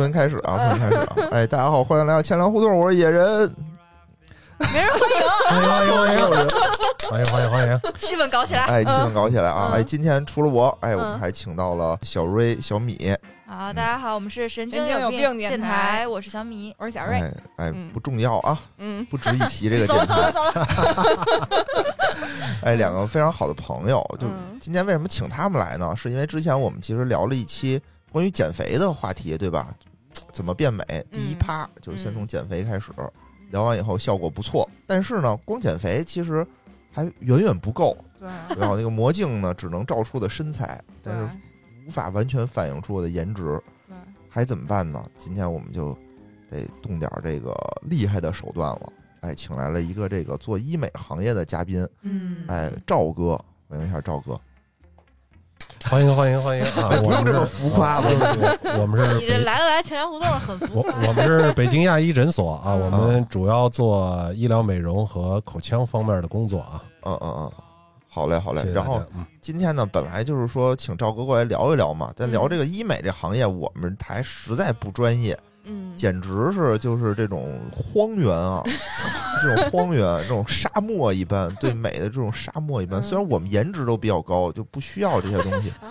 重新开始啊，从新开始啊！哎，大家好，欢迎来到千粮胡同，我是野人。没人欢迎，欢迎欢迎欢迎欢迎欢迎欢迎！气氛搞起来。哎，气氛搞起来啊！嗯哎，今天除了我，哎，嗯我们还请到了小瑞、小米。好，大家好，我们是神经有病病电电台我是小米。我是小瑞，哎不重要啊，嗯，不值一提这个 走了电走了台。走了，哎，两个非常好的朋友，就嗯今天为什么请他们来呢？是因为之前我们其实聊了一期关于减肥的话题，对吧？怎么变美？第一嗯趴就是先从减肥开始，聊完以后效果不错，但是呢，光减肥其实还远远不够。对然后那个魔镜呢，只能照出我的身材，但是无法完全反映出我的颜值，对，还怎么办呢？今天我们就得动点这个厉害的手段了。哎，请来了一个这个做医美行业的嘉宾，嗯哎，赵哥，欢迎一下赵哥。欢迎欢迎欢迎啊！哎，不我们是用这么浮夸吧？我我们是你这北来了来钱粮胡同很浮夸。我们是北京亚医诊所啊，嗯我们主要做医疗美容和口腔方面的工作啊。嗯嗯嗯，好嘞好嘞然后嗯今天呢，本来就是说请赵哥过来聊一聊嘛，但聊这个医美这行业，我们台实在不专业，嗯，简直是就是这种荒原啊，这种荒原，这种沙漠一般，对美的这种沙漠一般。嗯虽然我们颜值都比较高，就不需要这些东西。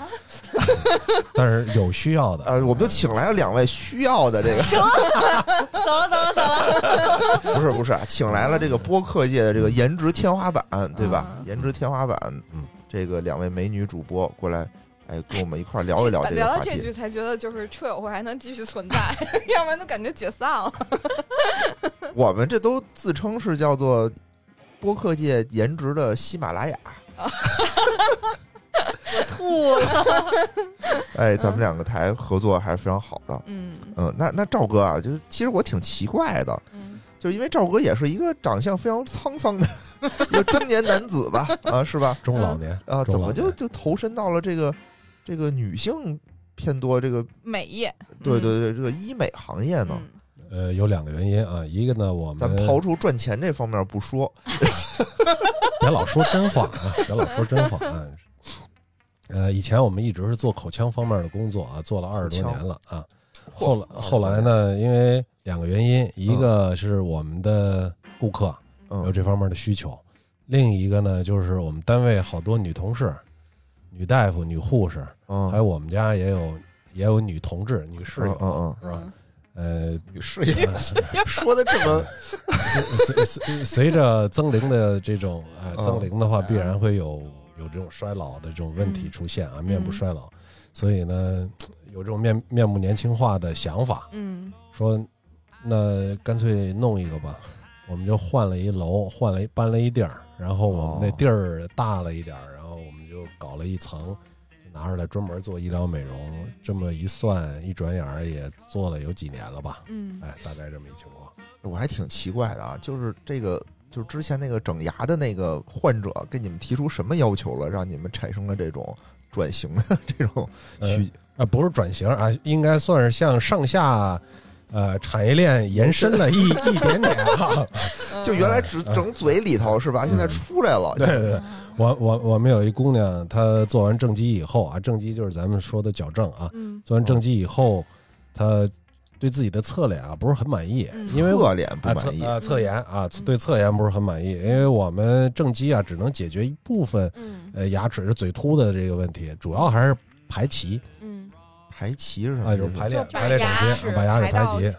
但是有需要的，呃，我们就请来了两位需要的这个，走了走了走了，不是不是啊，请来了这个播客界的这个颜值天花板，对吧？嗯颜值天花板，嗯，这个两位美女主播过来，哎，跟我们一块儿聊一聊这个话题聊到这句。才觉得就是车友会还能继续存在，要不然都感觉解散了。我们这都自称是叫做播客界颜值的喜马拉雅。我吐了。哎，咱们两个台合作还是非常好的。嗯嗯，那那赵哥啊，就是其实我挺奇怪的，嗯，就是因为赵哥也是一个长相非常沧桑的一个中年男子吧，啊，是吧？中老年啊，怎么就就投身到了这个这个女性偏多这个美业，对对对这个医美行业呢？嗯呃有两个原因啊，一个呢我们咱刨除赚钱这方面不说，别老说真话啊，别老说真话啊。呃，以前我们一直是做口腔方面的工作啊，做了二十多年了啊。后来后来呢，因为两个原因，一个是我们的顾客有嗯这方面的需求，另一个呢就是我们单位好多女同事、女大夫、女护士，嗯，还有我们家也有也有女同志、女室友，嗯嗯。是吧？嗯。呃，女，事业说的这么 随随随着增龄的这种呃嗯。增龄的话，必然会有有这种衰老的这种问题出现啊，面部衰老，所以呢，有这种面面部年轻化的想法，嗯。说那干脆弄一个吧，我们就换了一楼，换了一搬了一地儿，然后我们那哦。地儿大了一点儿，就搞了一层。就拿出来专门做医疗美容，这么一算，一转眼儿也做了有几年了吧？嗯哎，大概这么一情况。我还挺奇怪的啊，就是这个，就是之前那个整牙的那个患者给你们提出什么要求了，让你们产生了这种转型的 这种需？啊，不是转型啊，应该算是向上下，呃，产业链延伸了一 一点点就原来只整嘴里头是吧？现在出来了，对对对，我我我们有一姑娘，她做完正畸以后啊，正畸就是咱们说的矫正啊，嗯。做完正畸以后，她对自己的侧脸啊不是很满意，嗯。因为侧脸不啊满意。侧，啊侧颜啊对侧颜不是很满意，因为我们正畸啊只能解决一部分嗯。呃牙齿嘴凸的这个问题，主要还是排齐。嗯，排齐是什么啊，意思？就是排列排列整齐，啊把牙齿排齐。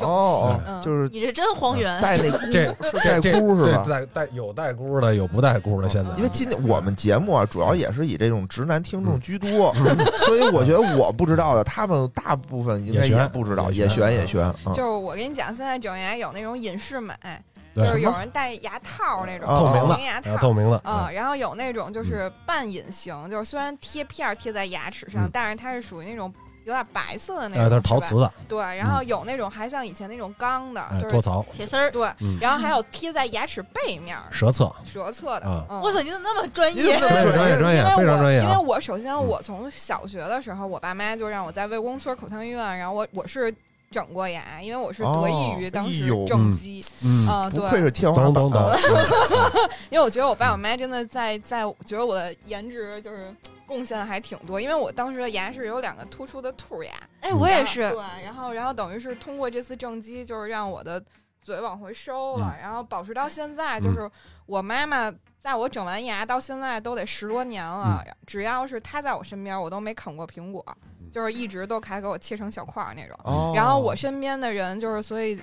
哦就是你这真荒原。带那 箍这是带这箍是吧？带带有带箍的，有不带箍的。现在因为今天我们节目啊，主要也是以这种直男听众居多，嗯所以我觉得我不知道的，他们大部分应该也不知道，也悬也悬也悬啊就是我跟你讲，现在整牙有那种隐适美，对就是有人戴牙套那种啊透明的牙啊，套透。明的啊、然后有那种就是半隐形，就是虽然贴片儿贴在牙齿上，嗯但是它是属于那种有点白色的那哎，种，它是陶瓷。的，对，然后有那种还像以前那种钢的，哎，就是托槽，铁丝儿，对，嗯，然后还有贴在牙齿背面儿舌侧，舌侧的。我操，你怎么那么专你怎么业？专业专业专业因为，我非常专业啊因为！我首先嗯我从小学的时候，我爸妈就让我在魏公村口腔医院，然后我我是整过牙，因为我是得益于哦当时正畸，嗯，嗯，不对，愧是天花等板 因为我觉得我爸我妈真的在在，觉得我的颜值就是贡献还挺多，因为我当时的牙是有两个突出的兔牙，哎，我也是，对，然后然后等于是通过这次正畸，就是让我的嘴往回收了，然后保持到现在，就是我妈妈在我整完牙到现在都得十多年了，只要是她在我身边，我都没啃过苹果，就是一直都还给我切成小块儿那种。哦，然后我身边的人就是，所以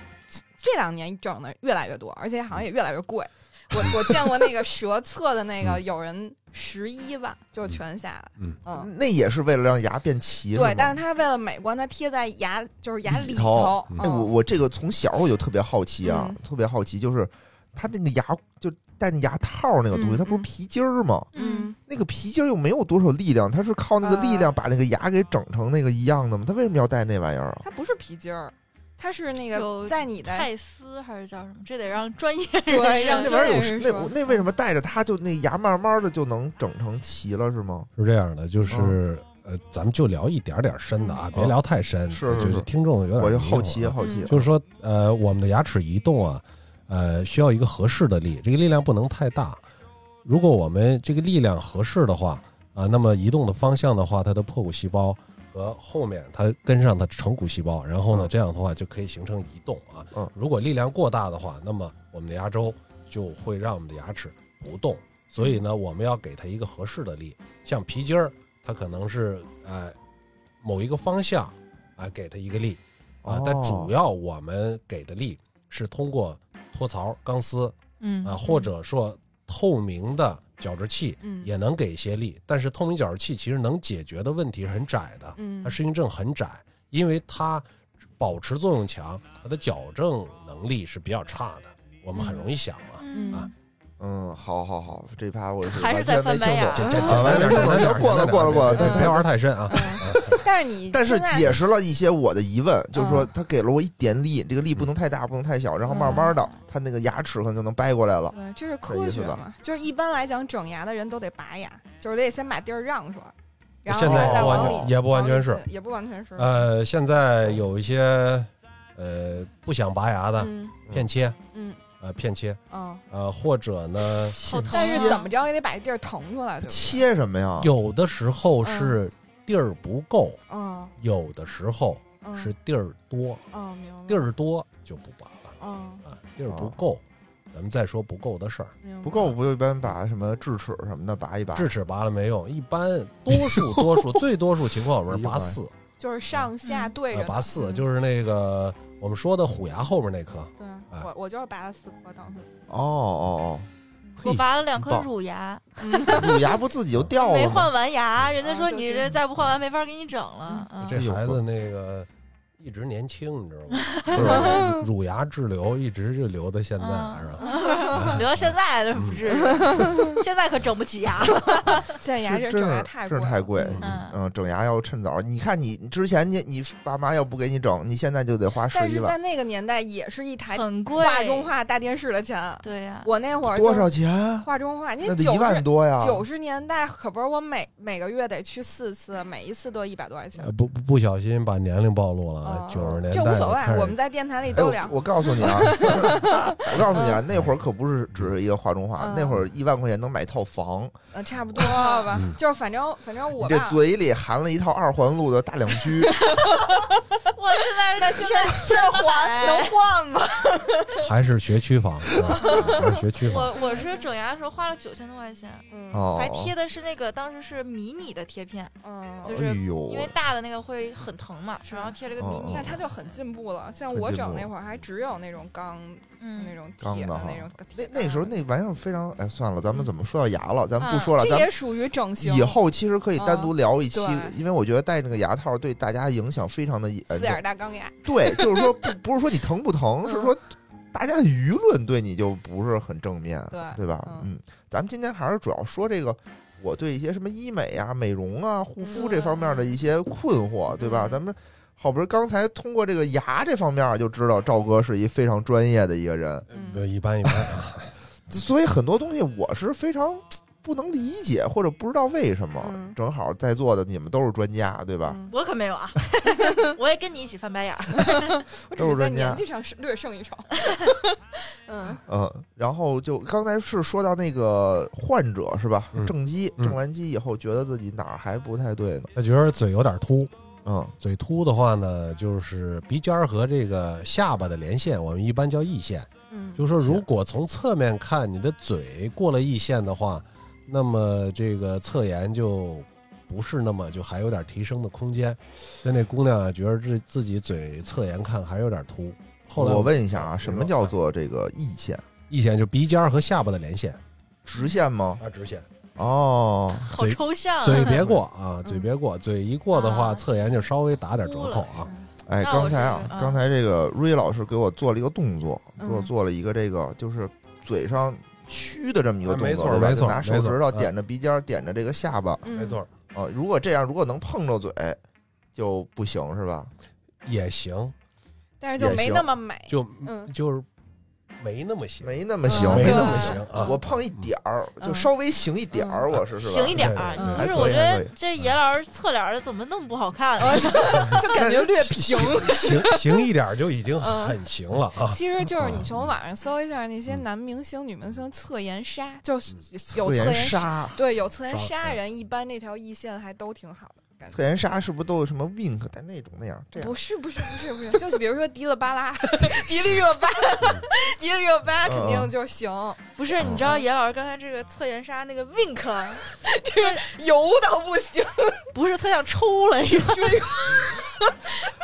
这两年整的越来越多，而且好像也越来越贵。我我见过那个舌侧的那个，有人十一万就全下来，嗯嗯，那也是为了让牙变齐，对，但是他为了美观，他贴在牙就是牙里里头我嗯。我这个从小我就特别好奇啊，嗯。特别好奇，就是他那个牙就戴那牙套那个东西，嗯它不是嗯皮筋儿吗？嗯，那个皮筋儿又没有多少力量，它是靠那个力量呃把那个牙给整成那个一样的吗？它为什么要戴那玩意儿啊？它不是皮筋儿，它是那个在你的泰斯还是叫什么？这得让专业对人士让那玩意儿有那那为什么戴着它就那牙慢慢的就能整成齐了是吗？是这样的，就是呃，咱们就聊一点点深的啊，嗯别聊太深，是是就是听众有点我就好奇啊好奇嗯，就是说，呃，我们的牙齿移动啊，呃，需要一个合适的力，这个力量不能太大。如果我们这个力量合适的话，啊、那么移动的方向的话，它的破骨细胞和后面它跟上它成骨细胞，然后呢嗯，这样的话就可以形成移动啊。嗯如果力量过大的话，那么我们的牙周就会让我们的牙齿不动。所以呢，我们要给它一个合适的力，像皮筋儿，它可能是呃某一个方向啊、给它一个力啊，但哦主要我们给的力是通过托槽、钢丝嗯啊，或者说透明的矫治器嗯也能给一些力，但是透明矫治器其实能解决的问题是很窄的，嗯它适应症很窄，因为它保持作用强，它的矫正能力是比较差的，我们很容易想啊。嗯啊嗯，好好好，这趴我是还是在完全没听翻白眼儿懂，这这啊完全没听懂，这就过了过了过了，但别玩太深啊。但是你但是解释了一些我的疑问，就是说嗯他给了我一点力，这个力不能太大，不能太小，然后慢慢的嗯，他那个牙齿可能就能掰过来了。对，这是这科学意思吧嘛？就是一般来讲，整牙的人都得拔牙，就是得先把地儿让出来，然后现在不完全也不完全是也不完全是。呃，现在有一些呃不想拔牙的嗯片切，嗯呃片切，嗯，呃或者呢，好疼但是啊怎么着也得把这地儿腾出来，对不对？切什么呀？有的时候是地儿不够，嗯有的时候嗯是地儿多，嗯，明白。地儿多就不拔了嗯，啊，地儿不够，咱们再说不够的事儿。明白不够，不就一般把什么智齿什么的拔一拔？智齿拔了没用，一般多数多数 最多数情况我们是拔四，就是上下对着拔四嗯就是那个我们说的虎牙后面那颗，对哎我我就是拔了四颗当时。哦哦哦我拔了两颗乳牙，乳牙不自己就掉了？没换完牙，人家说你这再不换完没法给你整了。嗯这孩子那个一直年轻，你知道吗？是吧乳乳牙滞留一直就留到现在，嗯是吧？留到现在这不至于，现在可整不起牙了。现在牙这整牙太贵了，是太贵。嗯嗯，整牙要趁早。你看你之前你你爸妈要不给你整，你现在就得花十一万，但是在那个年代也是一台很贵，画中画大电视的钱。对呀，我那会儿多少钱？画中画，那得一万多呀！九十年代可不是我每每个月得去四次，每一次都一百多块钱不不小心把年龄暴露了九十年代这无所谓，我们在电台里哎，都聊。我我告诉你啊，我告诉你啊，那会儿可不是只是一个画中画，嗯那会儿一万块钱能买套房。呃，差不 多吧嗯，就是反正反正我这，嘴里含了一套二环路的大两居，我现在那现在这还能换吗？还是学区房，是吧还是学区房。我我是整牙的时候花了九千多块钱，嗯哦，还贴的是那个当时是迷你的贴片，嗯，就是因为大的那个会很疼嘛，然后贴了个迷那。他就很进步了。像我整那会儿还只有那种钢，就那嗯，种铁钢的那种那那时候那玩意儿非常哎，算了，咱们怎么说到牙了？咱们不啊说了，这咱们也属于整形。以后其实可以单独聊一期嗯，因为我觉得戴那个牙套对大家影响非常的严重四眼。大钢牙，对，就是说不不是说你疼不疼，嗯是说大家的舆论对你就不是很正面，对对吧？嗯嗯，咱们今天还是主要说这个。我对一些什么医美啊、美容啊、护肤嗯这方面的一些困惑，对吧？嗯咱们好不容易刚才通过这个牙这方面就知道赵哥是一非常专业的一个人，嗯呃一般一般啊，所以很多东西我是非常不能理解或者不知道为什么。嗯正好在座的你们都是专家，对吧？嗯我可没有啊，我也跟你一起翻白眼儿。我只是在都是专家年纪上略胜一筹。嗯嗯，然后就刚才是说到那个患者是吧？嗯正畸，嗯正完畸以后觉得自己哪儿还不太对呢？他觉得嘴有点凸，嗯嘴凸的话呢，就是鼻尖儿和这个下巴的连线，我们一般叫翼线。嗯就是说，如果从侧面看你的嘴过了翼线的话，那么这个侧颜就不是那么就还有点提升的空间。所以那姑娘啊，觉得自自己嘴侧颜看还有点凸。后来我问一下啊，嗯什么叫做这个翼线？翼线就鼻尖儿和下巴的连线直线吗？啊，直线。哦，好抽象啊，嘴别过啊，嘴别过，嘴一过的话，啊侧颜就稍微打点折扣啊。哎，刚才啊刚才这个瑞老师给我做了一个动作，给我嗯做了一个这个就是嘴上虚的这么一个动作，对吧？错没错就拿手指头点着鼻尖儿，点着这个下巴嗯没错，哦。如果这样，如果能碰着嘴就不行是吧？也行，但是就没那么美。就嗯就是没那么行，没那么行，嗯没那么行啊。我胖一点儿，就嗯稍微行一点儿，我是是吧？行一点儿对对对，不是？我觉得这严老师侧脸儿怎么那么不好看？就感觉略平。行行一点就已经嗯很行了啊。其实就是你从网上搜一下那些男明星、女明星侧颜杀，就是有侧颜杀，对，有侧颜杀人，一般那条翳线还都挺好的。感觉。侧颜杀是不是都有什么 wink 的那种那样？这样。不是不是不是不是，就是比如说迪丽巴拉、迪丽热巴、迪丽热巴肯定就行，不是，你知道严老师刚才这个侧颜杀那个 wink，这个油到不行，不是他想抽了是吧？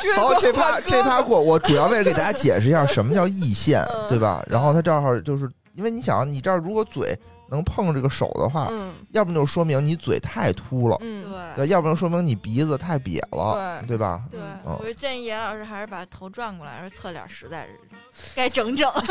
追 好，过这趴这趴过，我主要为了给大家解释一下什么叫溢线，嗯。对吧？然后他正好就是因为你想，你这儿如果嘴能碰这个手的话，嗯要不就说明你嘴太秃了，嗯，对对，要不然说明你鼻子太瘪了，对对吧？对，嗯我就建议严老师还是把头转过来，说侧脸实在是 该整整。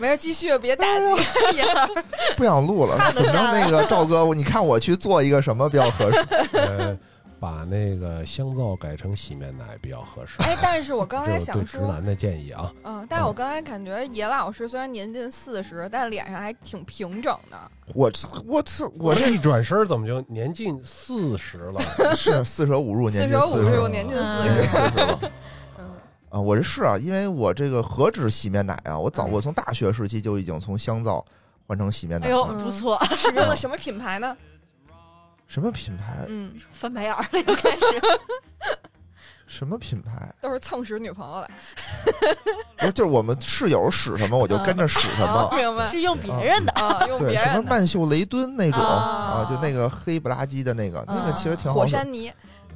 没事，继续别打击。野老师不想录了，怎么着？那个赵哥，你看我去做一个什么比较合适？呃，把那个香皂改成洗面奶比较合适。哎，但是我刚才想说，直男的建议啊。嗯，但是我刚才感觉野老师虽然年近四十，但脸上还挺平整的。我我操，我我这这一转身，怎么就年近四十了？是四舍五入，年近四舍五四十了，入年近嗯年近四十。了。嗯啊，我这是啊，因为我这个何止洗面奶啊，我早嗯我从大学时期就已经从香皂换成洗面奶哎呦。不错，使用的什么品牌呢？什么品牌？嗯，翻白眼儿了又开始。什么品牌？都是蹭使女朋友的。不是就是我们室友使什么，我就跟着使什么。啊明白。是用别人的，啊，用对，什么别人的曼秀雷敦那种啊啊，就那个黑不拉几的那个，那个其实挺好使。火山泥。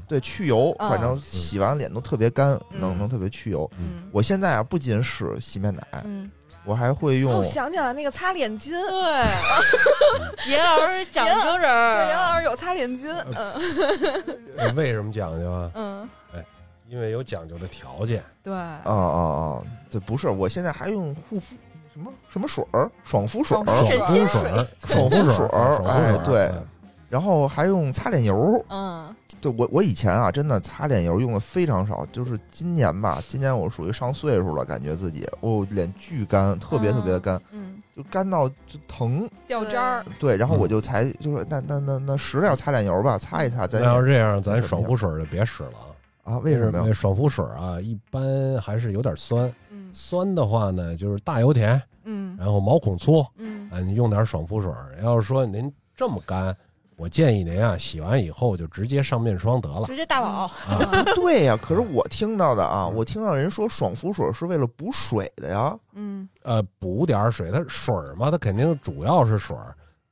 对，去油，啊反正洗完脸都特别干，能嗯能特别去油。嗯我现在啊，不仅使洗面奶，嗯，我还会哦，用我想起来那个擦脸巾，对，严老师讲究着 对，儿，杨老师有擦脸巾，嗯。呃为什么讲究啊？嗯，哎因为有讲究的条件。对，哦哦哦！对，不是，我现在还用护肤什么什么水儿，爽肤水爽肤儿，爽肤水儿，爽肤水儿，哎对，嗯然后还用擦脸油。嗯对我，我以前啊，真的擦脸油用的非常少，就是今年吧，今年我属于上岁数了，感觉自己哦脸巨干，特别特别的干，嗯，就干到就疼。掉渣儿，对，然后嗯我就才就是那那那那使点擦脸油吧，擦一擦，咱那要是这样，咱爽肤水就别使了啊。啊，为什么呀？那爽肤水啊，一般还是有点酸。嗯酸的话呢，就是大油田，嗯然后毛孔粗，嗯啊，你用点爽肤水。要是说您这么干，我建议您啊，洗完以后就直接上面霜得了直接大宝，啊。不对呀，可是我听到的啊，我听到人说爽肤水是为了补水的呀。嗯呃，补点水，它水嘛，它肯定主要是水，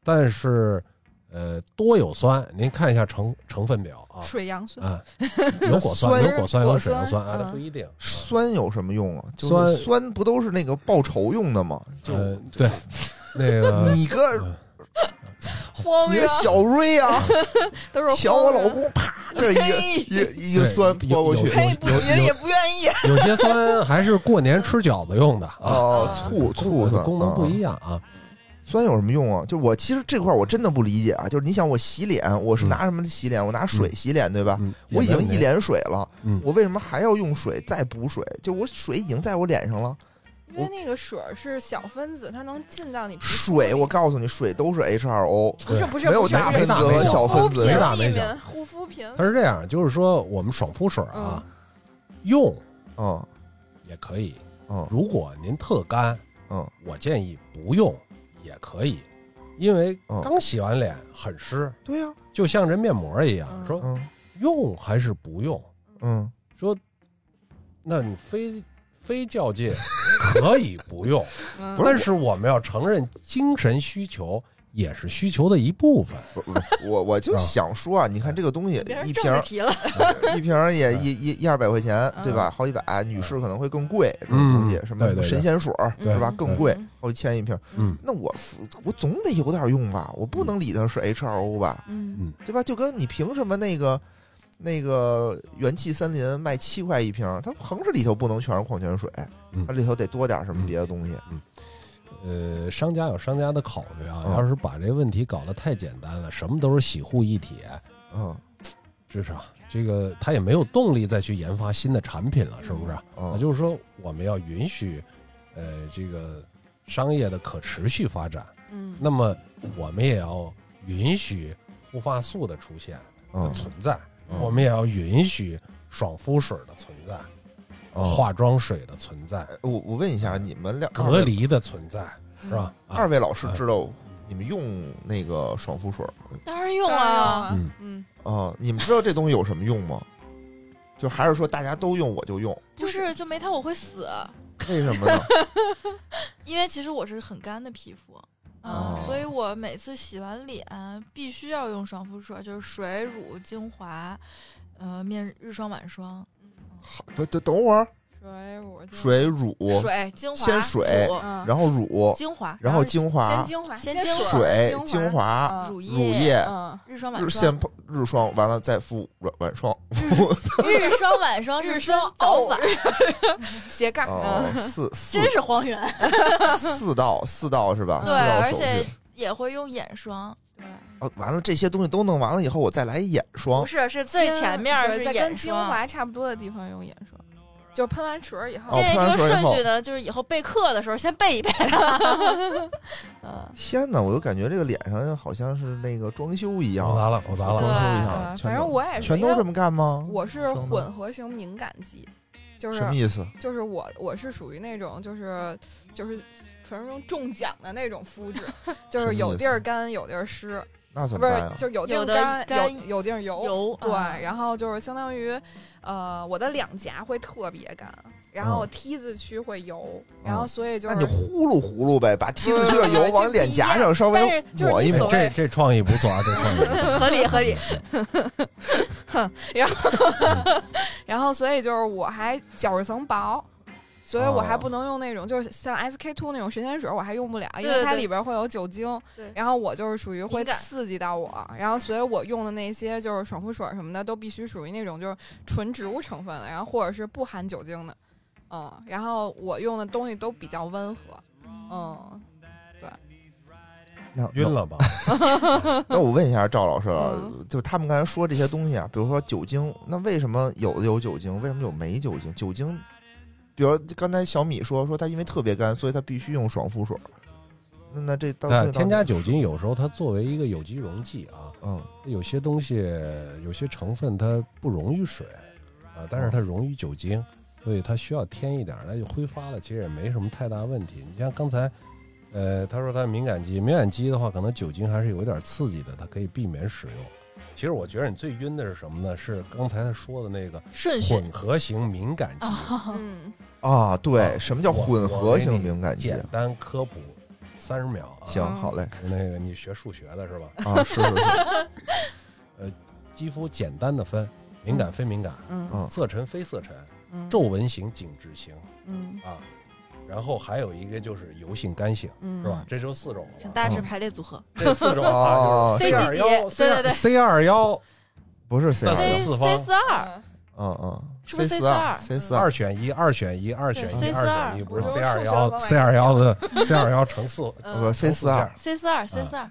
但是呃多有酸，您看一下成成分表啊水杨酸，啊，有果酸，酸有果酸，有果水杨酸啊，酸嗯它不一定。酸有什么用啊？就酸是酸不都是那个报仇用的吗？就呃，对，那个你个呃荒原你个小瑞啊，都是抢我老公，啪，这一个一个一个酸泼过去。有也不愿意，有些酸还是过年吃饺子用的啊，醋醋酸功能不啊一样啊。酸有什么用啊？就我其实这块我真的不理解啊，就是你想我洗脸，我是嗯拿什么洗脸？我拿水洗脸对吧？嗯，我已经一脸水了，嗯。我为什么还要用水再补水？就我水已经在我脸上了，因为那个水是小分子，它能进到你皮肤水，我告诉你，水都是 H2O，不是不是没有大分子没小小分子没大没小护肤品，它是这样，就是说我们爽肤水啊，用嗯也可以，嗯。如果您特干，嗯。我建议不用也可以，因为嗯刚洗完脸很湿，对呀，就像这面膜一样，嗯说嗯。用还是不用？嗯。说，那你非非较劲可以不用，但是我们要承认精神需求也是需求的一部分。不不，我我就啊想说啊，你看这个东西一瓶。一瓶儿也一一一二百块钱，嗯对吧？好几百，女士可能会更贵，这种嗯东西什么神仙水对是吧？更贵嗯，好几千一瓶。嗯那我我总得有点用吧，我不能理它是 H R O 吧，嗯嗯对吧？就跟你凭什么那个那个元气森林卖七块一瓶，它横着里头不能全是矿泉水，嗯。它里头得多点什么别的东西。呃，商家有商家的考虑啊，嗯。要是把这个问题搞得太简单了，什么都是洗护一体，嗯。至少这个他也没有动力再去研发新的产品了，是不是？嗯。也就是说，我们要允许，呃，这个商业的可持续发展。嗯。那么，我们也要允许护发素的出现嗯。存在，嗯。我们也要允许爽肤水的存在，哦。化妆水的存在，我我问一下，你们俩隔离的存在，是吧？啊。二位老师知道你们用那个爽肤水吗？当然用啊，嗯。嗯，啊，你们知道这东西有什么用吗？就还是说大家都用我就用，不是就没它我会死，为什么呢？因为其实我是很干的皮肤。哦嗯，所以我每次洗完脸必须要用爽肤水，就是水、乳、精华，呃，面日霜、晚霜，好，等等会儿，水乳水乳，水、精华、先水嗯然后乳，精华，然后精华先、精华，先水水、精精华、乳乳液、嗯，日霜、晚日霜先、日霜，完了再敷晚晚霜。日霜、晚霜日霜早晚，斜杠，四 四真是荒原。四道四道是吧？对，四道手而且。也会用眼霜，对，哦，完了这些东西都弄完了以后，我再来一眼霜不。是，是最前面对是眼在跟精霜。华差不多的地方用眼霜，就喷完水儿以后建议这个顺序呢，就是以后备课的时候先备一备。嗯，天哪，我就感觉这个脸上好像是那个装修一样复，杂了，复杂装修。一对样，反正我也是，全都这么干吗？我是混合型敏感肌，就是什么意思？就是我我是属于那种就是就是传说中中奖的那种肤质，就是有地儿干有地儿湿，不是那怎么办呀？就是有地儿有干干有有地儿油。油对，啊然后就是相当于，呃，我的两颊会特别干，然后嗯 T 字区会油，然后嗯所以就那你呼噜呼噜呗，把剃子区的油往脸颊上稍微 抹一抹这这创意不错啊，这创意 合理。合理然后。然后所以就是我还角质层薄，所以我还哦不能用那种就是像 SK two 那种神仙水，我还用不了，因对对对为它里边会有酒精。对然后我就是属于会刺激到我，然后所以我用的那些就是爽肤水什么的都必须属于那种就是纯植物成分的，然后或者是不含酒精的，嗯，然后我用的东西都比较温和，嗯，对那晕了吧？那我问一下赵老师就他们刚才说这些东西啊，比如说酒精，那为什么有的有酒精，为什么有没酒精？酒精，比如刚才小米说说他因为特别干，所以他必须用爽肤水。那那这到那添加酒精有时候它作为一个有机溶剂啊，嗯有些东西有些成分它不溶于水啊，但是它溶于酒精，所以它需要添一点儿，那就挥发了，其实也没什么太大问题。你像刚才，呃，他说他敏感肌，敏感肌的话，可能酒精还是有一点刺激的，它可以避免使用。其实我觉得你最晕的是什么呢？是刚才他说的那个顺序混合型敏感肌。啊，嗯，啊，对，啊什么叫混合型敏感肌？简单科普三十秒啊。行，嗯好嘞，那个你学数学的是吧？啊，是是是，呃肌肤简单的分敏感非敏感，嗯嗯色沉非色沉，嗯皱纹型、紧致型嗯啊。然后还有一个就是油性、干性，嗯。是吧？这就四种了。请大致排列组合。这四种哦啊，C 二幺、对对对。C 二幺不是 C 四方。C 四二，嗯嗯嗯是不是，C 四 C42 二，C 四二。二，选一，二选一，二选一，二选一，不是 C 说二幺，C 二幺的 C 二幺乘四，嗯。呃，C 四二，C 四二 C 四二，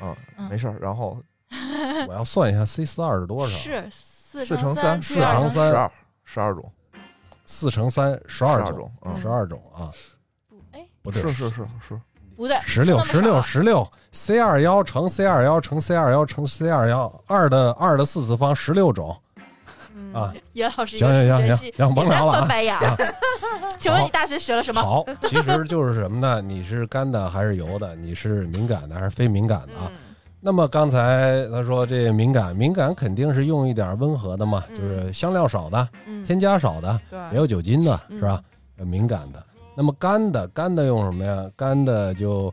嗯，嗯没事儿。然后我要算一下 C 四二是多少？是四四乘三四四乘三十二，十二种。四乘三十二种，十二种，嗯，十二种啊，不，哎，不对，是是是是，不对，十六十六十六，C 二幺乘 C 二幺乘 C 二幺乘 C 二幺，二的二的四次方十六种嗯啊。严老师行行行行行甭聊了啊翻白眼儿。请问你大学学了什么？好，其实就是什么呢？你是干的还是油的？你是敏感的还是非敏感的啊？嗯那么刚才他说这敏感，敏感肯定是用一点温和的嘛，嗯就是香料少的、嗯，添加少的，没，有酒精的，嗯是吧？呃敏感的。那么干的，干的用什么呀？干的就，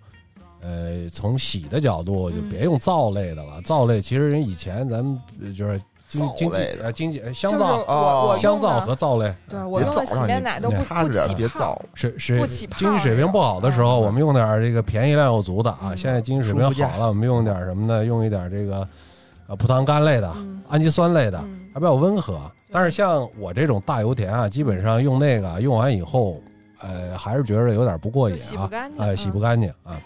呃，从洗的角度就嗯别用皂类的了。皂类其实人以前咱们呃就是经皂经济类呃经济呃香皂、我我香皂和皂类，对我别用的洗面奶都不踏实点，不起泡别造。水水不起泡经济水平不好的时候，嗯我们用点这个便宜量又足的啊。嗯现在经济水平好了，我们用点什么呢？用一点这个呃葡萄糖苷类的、嗯氨基酸类的，嗯还比较温和。但是像我这种大油田啊，基本上用那个用完以后，呃，还是觉得有点不过瘾就洗不啊，干净，哎，洗不嗯干净啊。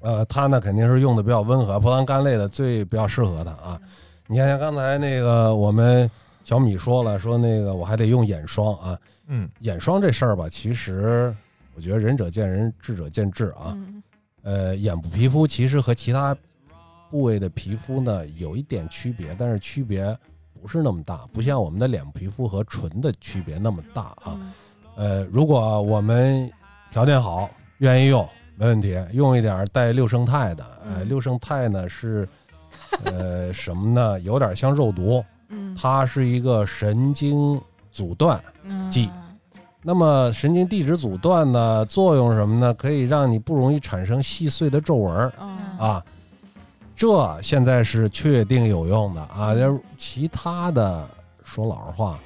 呃，它呢肯定是用的比较温和，葡萄糖苷类的最比较适合它啊。你看像刚才那个我们小米说了，说那个我还得用眼霜啊。嗯，眼霜这事儿吧，其实我觉得仁者见仁，智者见智啊。嗯呃，眼部皮肤其实和其他部位的皮肤呢有一点区别，但是区别不是那么大，不像我们的脸部皮肤和唇的区别那么大啊。嗯呃，如果我们条件好，愿意用，没问题，用一点带六胜肽的。呃，嗯六胜肽呢是 呃什么呢？有点像肉毒，嗯它是一个神经阻断。剂那么神经递质阻断呢，作用是什么呢？可以让你不容易产生细碎的皱纹啊。这现在是确定有用的啊。要其他的，说老实话，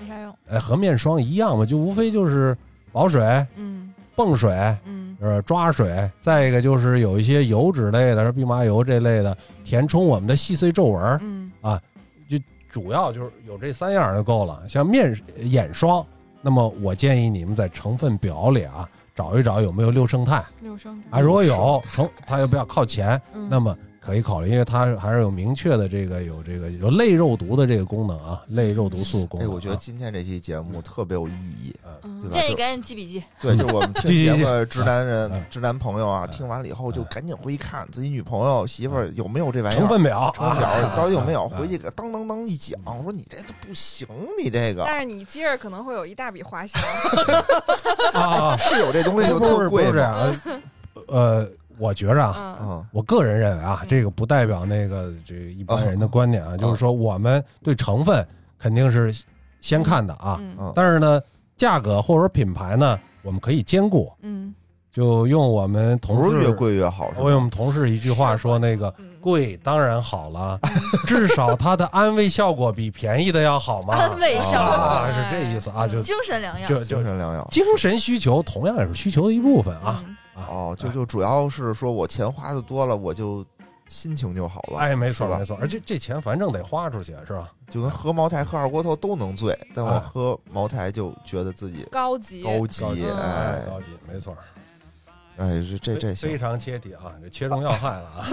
没啥用。呃，和面霜一样嘛，就无非就是保水、嗯泵水、嗯。呃抓水，再一个就是有一些油脂类的，是蓖麻油这类的，填充我们的细碎皱纹啊就主要就是有这三样就够了。像面眼霜，那么我建议你们在成分表里啊找一找有没有六胜肽。六升啊，如果有成，它又比较靠前，嗯。那么可以考虑，因为它还是有明确的这个有这个有类肉毒的这个功能啊，类肉毒素功哎，能啊。我觉得今天这期节目特别有意义，嗯。对吧？建议赶紧记笔记。对，就是我们听节目的直男人嗯、直男朋友啊，嗯听完了以后就赶紧回去看自己女朋友、媳妇儿有没有这玩意儿，成分表成分表啊到底有没有，啊回去给当当当一讲，我说你这都不行，你这个。但是你接着可能会有一大笔花销，啊，是有这东西就特贵不是这？样，呃，我觉着啊。我个人认为啊，这个不代表那个这个一般人的观点啊，就是说我们对成分肯定是先看的啊，但是呢，价格或者说品牌呢，我们可以兼顾。嗯就用我们同事越，贵越好？我用我们同事一句话说，那个嗯贵当然好了，至少它的安慰效果比便宜的要好嘛。安慰效果啊，是这意思啊，就精神良药。就就精神良药。精神需求同样也是需求的一部分啊。嗯哦，就就主要是说我钱花的多了，我就心情就好了。哎，没错吧没错，而且这钱反正得花出去，是吧？就跟喝茅台、喝二锅头都能醉，但我哎喝茅台就觉得自己高级高级哎高级，没错。哎，这这这，非常切题啊，这切中要害了啊。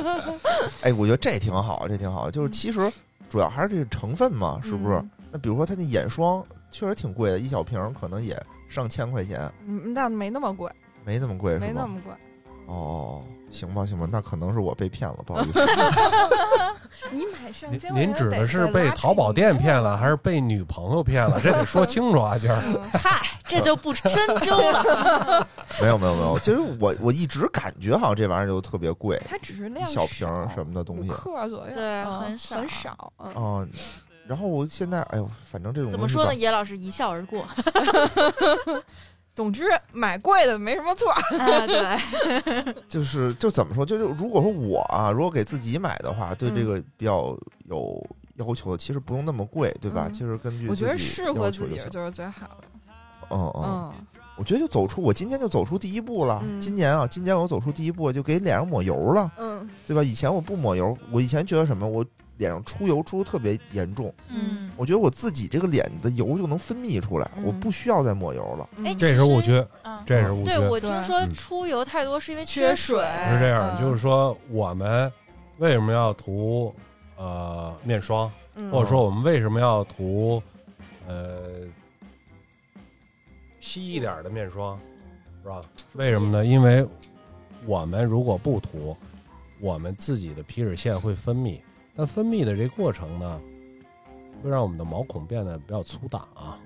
哎，我觉得这挺好，这挺好。就是嗯其实主要还是这个成分嘛，是不是？嗯那比如说它那眼霜确实挺贵的，一小瓶可能也上千块钱，嗯，那没那么贵，没那么贵，没是吗？那么贵。哦，行吧，行吧，那可能是我被骗了，不好意思。你买上您您指的是被淘宝店骗了，还是被女朋友骗了？这得说清楚啊，今儿。嗯嗨，这就不深究了。没有没有没有，就是我我一直感觉好像这玩意儿就特别贵，它只是一量小瓶儿什么的东西。克左右，对嗯很少很少。嗯，哦，然后我现在哎呦，反正这种怎么说呢？野老师一笑而过。总之买贵的没什么错。啊，对，就是就怎么说，就是如果说我啊，如果给自己买的话，对这嗯个比较有要求的，其实不用那么贵，对吧？嗯其实根据我觉得自己适合自己就是最好的。嗯嗯，嗯我觉得就走出，我今天就走出第一步了。嗯今年啊，今年我走出第一步，就给脸上抹油了，嗯对吧？以前我不抹油，我以前觉得什么，我脸上出油出的特别严重，嗯，我觉得我自己这个脸的油就能分泌出来，嗯我不需要再抹油了。哎嗯这是误区，啊，这是误区。对我听说嗯出油太多是因为缺水。水是这样，嗯就是说我们为什么要涂呃面霜，嗯或者说我们为什么要涂呃稀一点的面霜，是吧？为什么呢？因为我们如果不涂，我们自己的皮脂腺会分泌，但分泌的这过程呢，会让我们的毛孔变得比较粗大啊。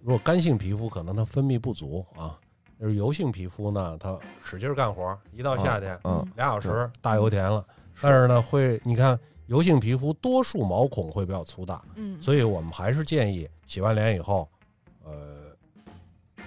如果干性皮肤可能它分泌不足啊，就是油性皮肤呢，它使劲干活，一到夏天嗯，俩小时大油田了，但是呢会你看油性皮肤多数毛孔会比较粗大，嗯，所以我们还是建议洗完脸以后，呃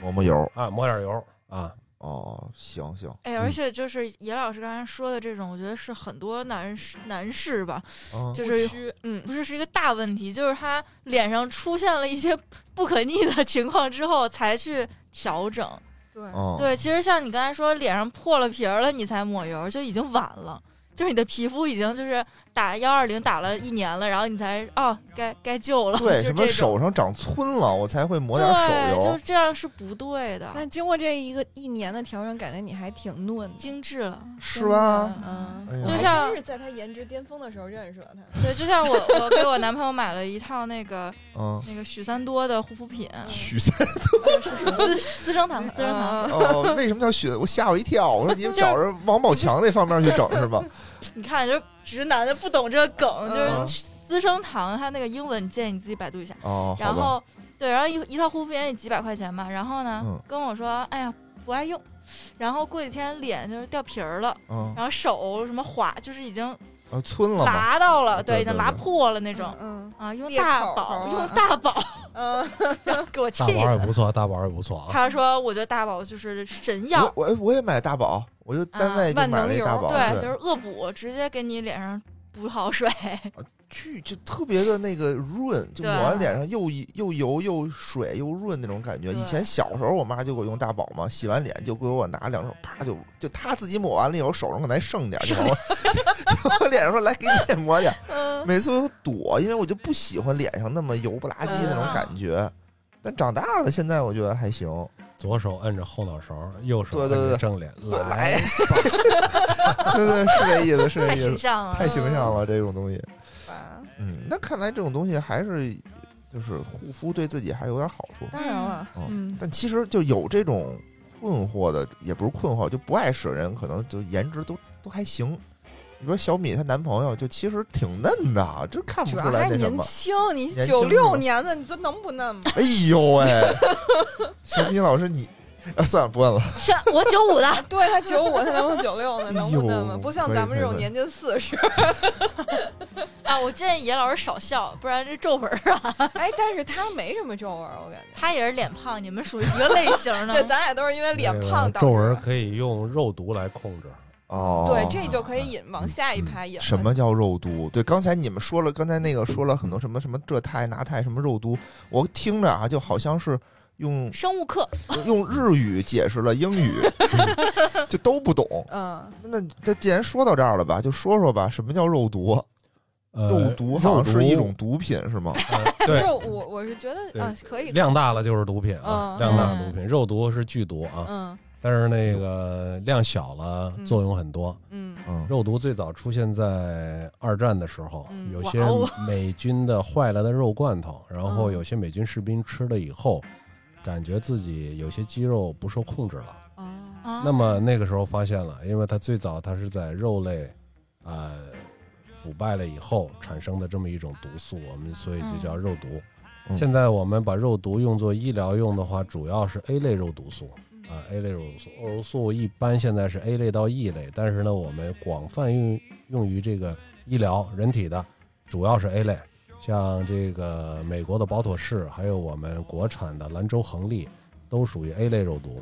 抹抹油。啊抹点油啊，哦，行行，哎，而且就是野老师刚才说的这种，我觉得是很多男士男士吧，嗯，就是嗯不是是一个大问题，就是他脸上出现了一些不可逆的情况之后才去调整。对，嗯，对，其实像你刚才说脸上破了皮儿了，你才抹油，就已经晚了。就是你的皮肤已经就是打幺二零打了一年了，然后你才哦该该救了，对，什么手上长皴了，我才会抹点，手油就。这样是不对的，但经过这一个一年的调整，感觉你还挺嫩的，精致了。是吧？嗯，哎就像真是在他颜值巅峰的时候认识了他。对，就像我我给我男朋友买了一套那个嗯，那个许三多的护肤品，许三多资资生堂资生堂。嗯哦，为什么叫许？我吓我一跳，我说你们找着王宝强那方面去整是吧？你看，就直男的不懂这个梗，嗯就是资生堂它那个英文，建议你自己百度一下。哦，然后对，然后一一套护肤品也几百块钱吧。然后呢，嗯跟我说，哎呀不爱用。然后过几天脸就是掉皮儿了，嗯，然后手什么划，就是已经啊，皴了嘛，拉到了，对已经拉破了那种。嗯啊，用大宝，用大宝，嗯，给我气大宝也。不错，大宝也不错啊。他说：“我觉得大宝就是神药我，我我也买大宝，我就单位就买了一大宝，对，就是恶补，直接给你脸上补好水。巨就特别的那个润，就抹完脸上又又油又水又润那种感觉。以前小时候我妈就给我用大宝嘛，洗完脸就给我拿两手，啪就就她自己抹完了以后，手上可能还剩点儿，就往我 就往我脸上说来给你也抹点每次我都躲，因为我就不喜欢脸上那么油不拉几那种感觉。但长大了，现在我觉得还行。左手摁着后脑勺，右手摁对对对着正脸，对，来来，对对，是这意思，是这意思，形象了，太形象了这种东西。嗯，那看来这种东西还是就是护肤对自己还有点好处。当然了，嗯嗯，但其实就有这种困惑的，也不是困惑，就不爱使的人，可能就颜值都都还行。你说小米她男朋友就其实挺嫩的，这看不出来那什么。年轻，你九六年的，你这能不嫩吗？哎呦喂，小米老师你，啊算了不问了。是我九五的，对他九五，他男朋友九六呢，能不嫩吗？不像咱们这种年近四十。啊，我建议野老师少笑，不然这皱纹儿啊，哎，但是他没什么皱纹，我感觉。他也是脸胖，你们属于一个类型的。对，咱俩都是因为脸胖导致皱纹可以用肉毒来控制。哦，对，这就可以引往下一排引了。什么叫肉毒？对，刚才你们说了，刚才那个说了很多什么什么这肽那肽什么肉毒，我听着啊，就好像是用生物课，用日语解释了英语，就都不懂。嗯，那那既然说到这儿了吧，就说说吧，什么叫肉毒？呃，肉毒好像是一种毒品是吗？呃对 就我我是觉得啊，可以，量大了就是毒品啊，嗯量大了毒品，肉毒是剧毒啊，嗯但是那个量小了嗯。作用很多。嗯。嗯，肉毒最早出现在二战的时候，嗯有些美军的坏了的肉罐头，然后嗯。有些美军士兵吃了以后，感觉自己有些肌肉不受控制了。啊啊那么那个时候发现了，因为它最早它是在肉类，呃，腐败了以后产生的这么一种毒素，我们所以就叫肉毒。嗯现在我们把肉毒用作医疗用的话，主要是 A 类肉毒素啊，A 类肉素，肉素一般现在是 A 类到 E 类，但是呢，我们广泛用用于这个医疗人体的，主要是 A 类，像这个美国的保妥适，还有我们国产的兰州恒力，都属于 A 类肉毒。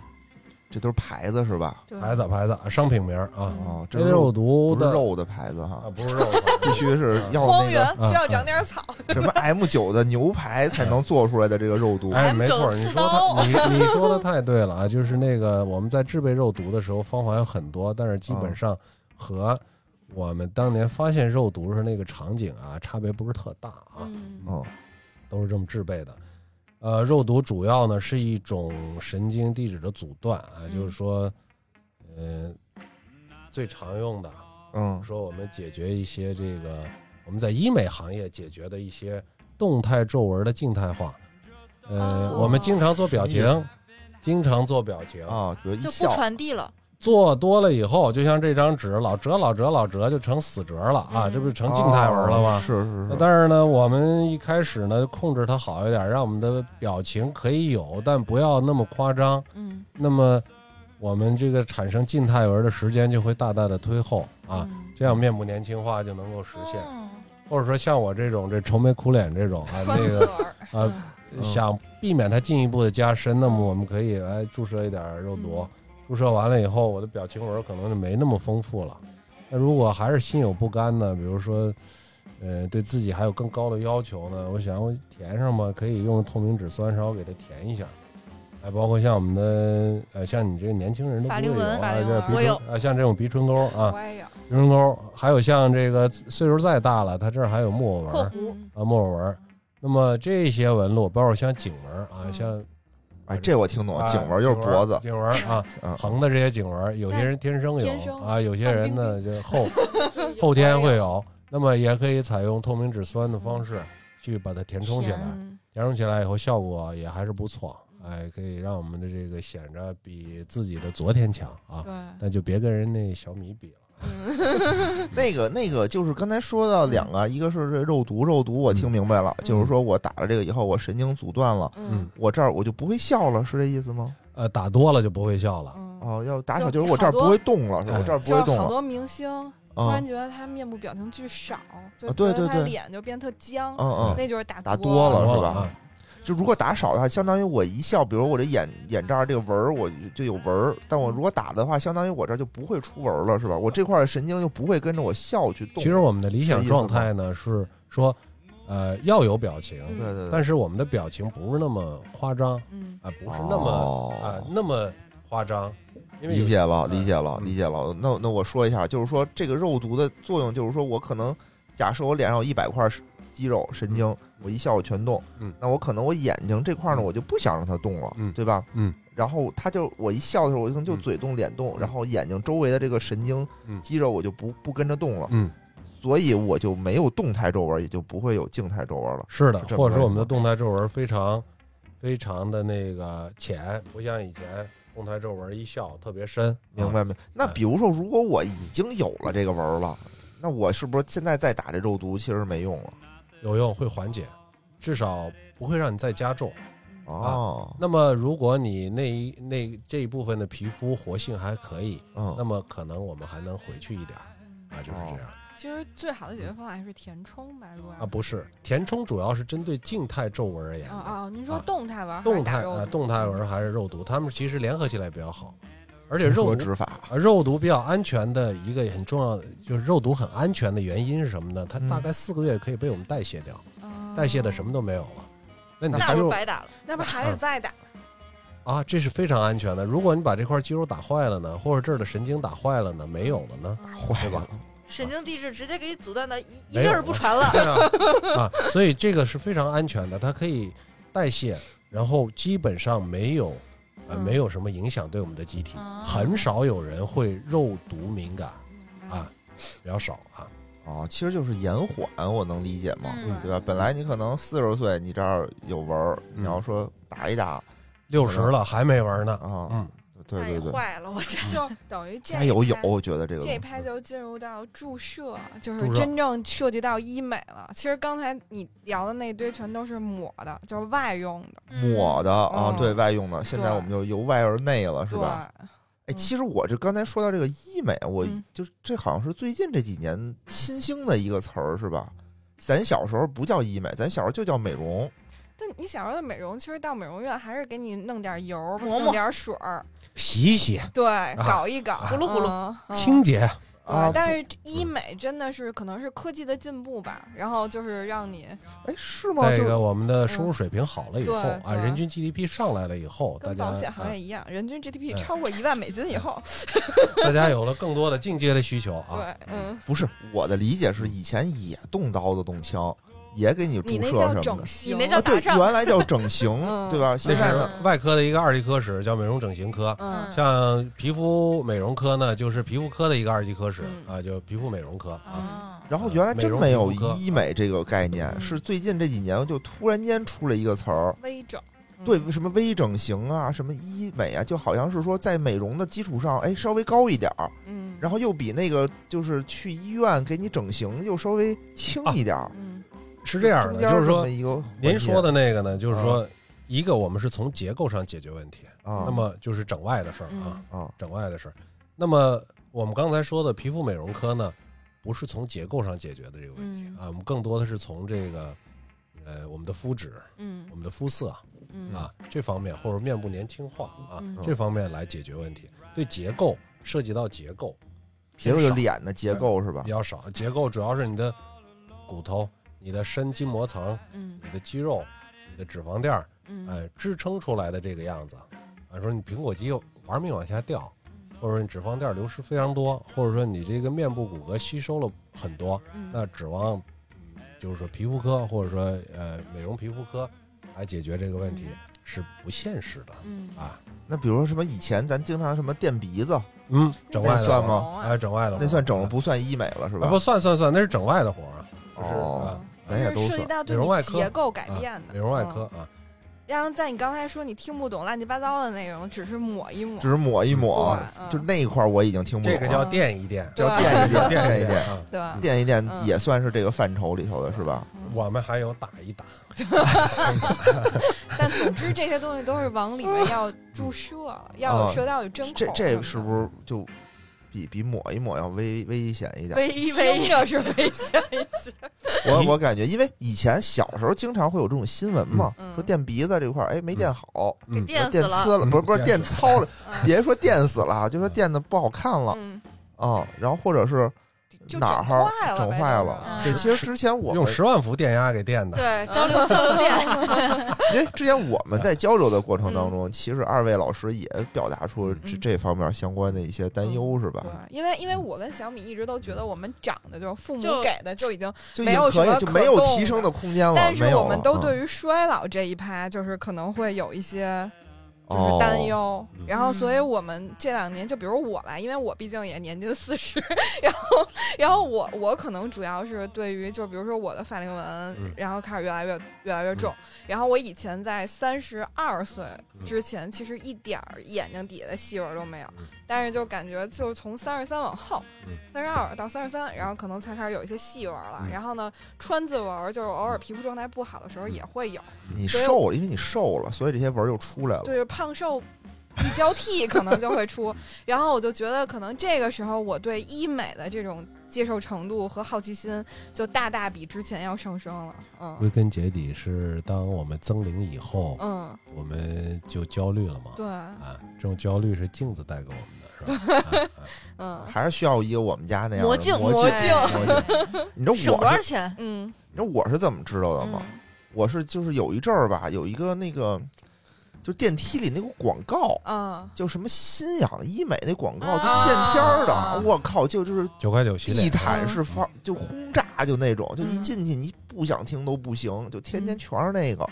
这都是牌子是吧？牌子牌子商品名啊。哦，这肉肉毒的不是肉的牌子啊哈，，不是肉的，必须是要荒那个原需要长点草，什么 M 九的牛排才能做出来的这个肉毒。哎，没错，你说你你说的太对了啊！就是那个我们在制备肉毒的时候，方法有很多，但是基本上和我们当年发现肉毒时那个场景啊，差别不是特大啊，嗯。嗯。都是这么制备的。呃，肉毒主要呢是一种神经递质的阻断啊，就是说，呃，最常用的嗯。说我们解决一些这个我们在医美行业解决的一些动态皱纹的静态化，呃，哦我们经常做表情，经常做表情，啊，就不，传递了。做多了以后，就像这张纸老折老折老折，就成死折了啊，嗯这不是成静态纹了吗？哦是是是，但是呢，我们一开始呢控制它好一点，让我们的表情可以有，但不要那么夸张。嗯那么我们这个产生静态纹的时间就会大大的推后啊，嗯这样面部年轻化就能够实现。哦或者说像我这种这愁眉苦脸这种啊，那个儿啊，嗯想避免它进一步的加深，那么我们可以来注射一点肉毒。注射完了以后，我的表情纹可能就没那么丰富了。那如果还是心有不甘呢？比如说，呃，对自己还有更高的要求呢，我想我填上吧，可以用透明质酸稍微给它填一下。还包括像我们的呃，像你这个年轻人都不会有法令纹啊，这鼻我有唇啊，像这种鼻唇沟啊，我也有，鼻唇沟，还有像这个岁数再大了，它这儿还有木偶纹啊，木偶纹。那么这些纹路，包括像颈纹啊，嗯像哎，这我听懂了，啊颈纹就是脖子，颈纹啊，嗯，横的这些颈纹，有些人天生有啊，有些人呢就后 后天会有。那么也可以采用透明质酸的方式去把它填充起来，填充起来以后效果也还是不错，哎，可以让我们的这个显着比自己的昨天强啊。对，那就别跟人那小米比了。嗯 那个那个就是刚才说到两个，一个是这肉毒，肉毒我听明白了，嗯。就是说我打了这个以后，我神经阻断了，嗯。我这儿我就不会笑了，是这意思吗？呃，打多了就不会笑了。嗯，哦，要打少就就是我这儿不会动了，是吧？这儿不会动了好多明星突啊然觉得他面部表情巨少，就啊觉得他对对对。脸就变特僵，嗯嗯，那就是打打多多了是吧？就如果打少的话，相当于我一笑，比如我这眼眼这儿这个纹儿，我就就有纹儿，但我如果打的话，相当于我这儿就不会出纹儿了，是吧？我这块神经就不会跟着我笑去动。其实我们的理想状态呢是说，呃，要有表情，嗯对对对，但是我们的表情不是那么夸张嗯啊，不是那么哦啊那么夸张，因为理解了，嗯理解了，嗯理解了。那那我说一下，就是说这个肉毒的作用，就是说我可能假设我脸上有一百块肌肉神经，我一笑我全动，嗯。那我可能我眼睛这块呢，嗯。我就不想让它动了，嗯。对吧？嗯，然后它就我一笑的时候，我可能就嗯嘴动、脸动，嗯。然后眼睛周围的这个神经嗯。肌肉我就不不跟着动了，嗯，所以我就没有动态皱纹，也就不会有静态皱纹了。是的是，或者说我们的动态皱纹非常非常的那个浅，不像以前动态皱纹一笑特别深，啊明白。没？那哎比如说，如果我已经有了这个纹了，那我是不是现在再打这肉毒其实没用了？有用，会缓解，至少不会让你再加重。哦，那么，如果你那一那这一部分的皮肤活性还可以，嗯，那么可能我们还能回去一点儿啊，就是这样其实最好的解决方法还是填充吧，如果啊，不是填充主要是针对静态皱纹而言的，啊啊，您说啊动态纹还是动态啊动态纹还是肉毒，它们其实联合起来比较好，而且肉毒说指法，啊肉毒比较安全的一个很重要的就是肉毒很安全的原因是什么呢？它大嗯概四个月可以被我们代谢掉，哦代谢的什么都没有了。那你那肌肉不白打了。那不还得再打？啊，这是非常安全的。如果你把这块肌肉打坏了呢，或者这儿的神经打坏了呢，没有了呢，打坏对吧了，神经递质直接给你阻断的一一没有粒儿不传了。对啊，啊，所以这个是非常安全的，它可以代谢，然后基本上没有，没有什么影响对我们的机体，啊很少有人会肉毒敏感嗯啊，比较少啊。哦，其实就是延缓，我能理解嘛，嗯对吧？本来你可能四十岁，你这儿有纹儿，嗯你要说打一打六十了还没纹呢，啊，嗯，对对对，坏了，我这就 等于这加油有，我觉得这个这一拍就进入到注射，就是真正涉及到医美了。其实刚才你聊的那堆全都是抹的，就是外用的，抹的啊，嗯对外用的，现在我们就由外而内了，是对吧？哎，嗯其实我这刚才说到这个医美，我嗯就这好像是最近这几年新兴的一个词儿，是吧？咱小时候不叫医美，咱小时候就叫美容。但你小时候的美容，其实到美容院还是给你弄点油，抹抹弄点水儿，洗一洗，对，搞一搞，咕噜咕噜清洁，啊，但是医美真的是可能是科技的进步吧，然后就是让你哎，是吗？再一就个我们的收入水平好了以后啊，人。均 GDP 上来了以后，大家跟保险行啊业一样，人均 GDP 嗯超过一万美金以后，大家有了更多的进阶的需求啊，对，嗯，不是我的理解是，以前也动刀子动枪，也给你注射什么的。你那叫啊，对，原来叫整形，嗯对吧？现在呢，是外科的一个二级科室，叫美容整形科。嗯像皮肤美容科呢，就是皮肤科的一个二级科室嗯啊，就皮肤美容科啊。啊，然后原来真没有医美这个概念，嗯是最近这几年就突然间出了一个词儿，微整，对什么微整形啊，什么医美啊，就好像是说在美容的基础上，哎，稍微高一点儿，嗯，然后又比那个就是去医院给你整形又稍微轻一点儿。嗯是这样的，就是说您说的那个呢，就是啊说一个我们是从结构上解决问题，啊，那么就是整外的事儿嗯啊，啊，整外的事儿。那么我们刚才说的皮肤美容科呢，不是从结构上解决的这个问题嗯啊，我们更多的是从这个呃我们的肤质、嗯我们的肤色嗯啊这方面，或者面部年轻化啊嗯这方面来解决问题。对结构涉及到结构，结构脸的结构是吧比？较少，结构主要是你的骨头、你的深筋膜层、嗯你的肌肉、你的脂肪垫儿，嗯哎，支撑出来的这个样子。啊，说你苹果肌玩命往下掉，或者说你脂肪垫儿流失非常多，或者说你这个面部骨骼吸收了很多，嗯那指望嗯就是说皮肤科或者说呃美容皮肤科来解决这个问题是不现实的嗯啊。那比如说什么以前咱经常什么垫鼻子，嗯，整外的算吗？哎，整外的那算整了不算医美了是吧啊？不？算算算，那是整外的活儿啊，就是哦啊咱也都是涉及到对你结构改啊变的美容外嗯科啊。然后在你刚才说你听不懂乱七八糟的内容，只是抹一抹，只是抹一抹就那一块儿我已经听不懂了。这个叫垫一垫，叫垫一垫，垫垫一垫，啊。对吧？垫一垫嗯也算是这个范畴里头的是吧？我们还有打一打，但总之这些东西都是往里面要注射，要射到有针孔这。这是不是就比比抹一抹要危危险一点？微听微着是危险一些？我我感觉，因为以前小时候经常会有这种新闻嘛，嗯说垫鼻子这块儿，哎，没垫好，垫电，呲了，不是不是嗯垫糙了，嗯别说垫死了，就说垫的不好看了嗯，啊，然后或者是就哪儿整坏了呗，整坏了。嗯对，其实之前我们用十万伏电压给电的，对，交流交流电，因为之前我们在交流的过程当中，其实二位老师也表达出这嗯这方面相关的一些担忧，是吧对？，因为因为我跟小米一直都觉得我们长得就是父母给的就已经，就已经可以，没有什么就没有可提升的空间了。但是没有我们都对于衰老这一趴就是可能会有一些。就是哦。担忧，嗯。然后所以嗯。我们这两年，就比如我吧，因为我毕竟也年近四十，然后然后我我可能主要是对于就比如说我的法令纹，嗯然后开始越来越越来越重，然后我以前在三十二岁嗯。之前，其实一点儿眼睛底下的细纹都没有，嗯但是就感觉就是从三十三往后嗯，三十二到三十三，然后可能才开始有一些细纹了，嗯然后呢，川字纹就是偶尔皮肤状态不好的时候也会有，你瘦了，因为你瘦了，所以这些纹儿又出来了。对，胖瘦一交替可能就会出。然后我就觉得，可能这个时候我对医美的这种接受程度和好奇心就大大比之前要上升了。嗯归根结底是当我们增龄以后，嗯，我们就焦虑了嘛。对，啊，这种焦虑是镜子带给我们的，嗯还是需要一个我们家那样的魔镜魔魔镜。魔镜你知道省多我是，少钱？嗯你知道我是怎么知道的吗？嗯我是就是有一阵儿吧，有一个那个，就电梯里那个广告，嗯就什么新氧医美那广告，就啊见天的，我靠，就就是九块九洗脸地，毯式发，就轰炸，就那种，就一嗯进去你不想听都不行，就天天嗯全是那个。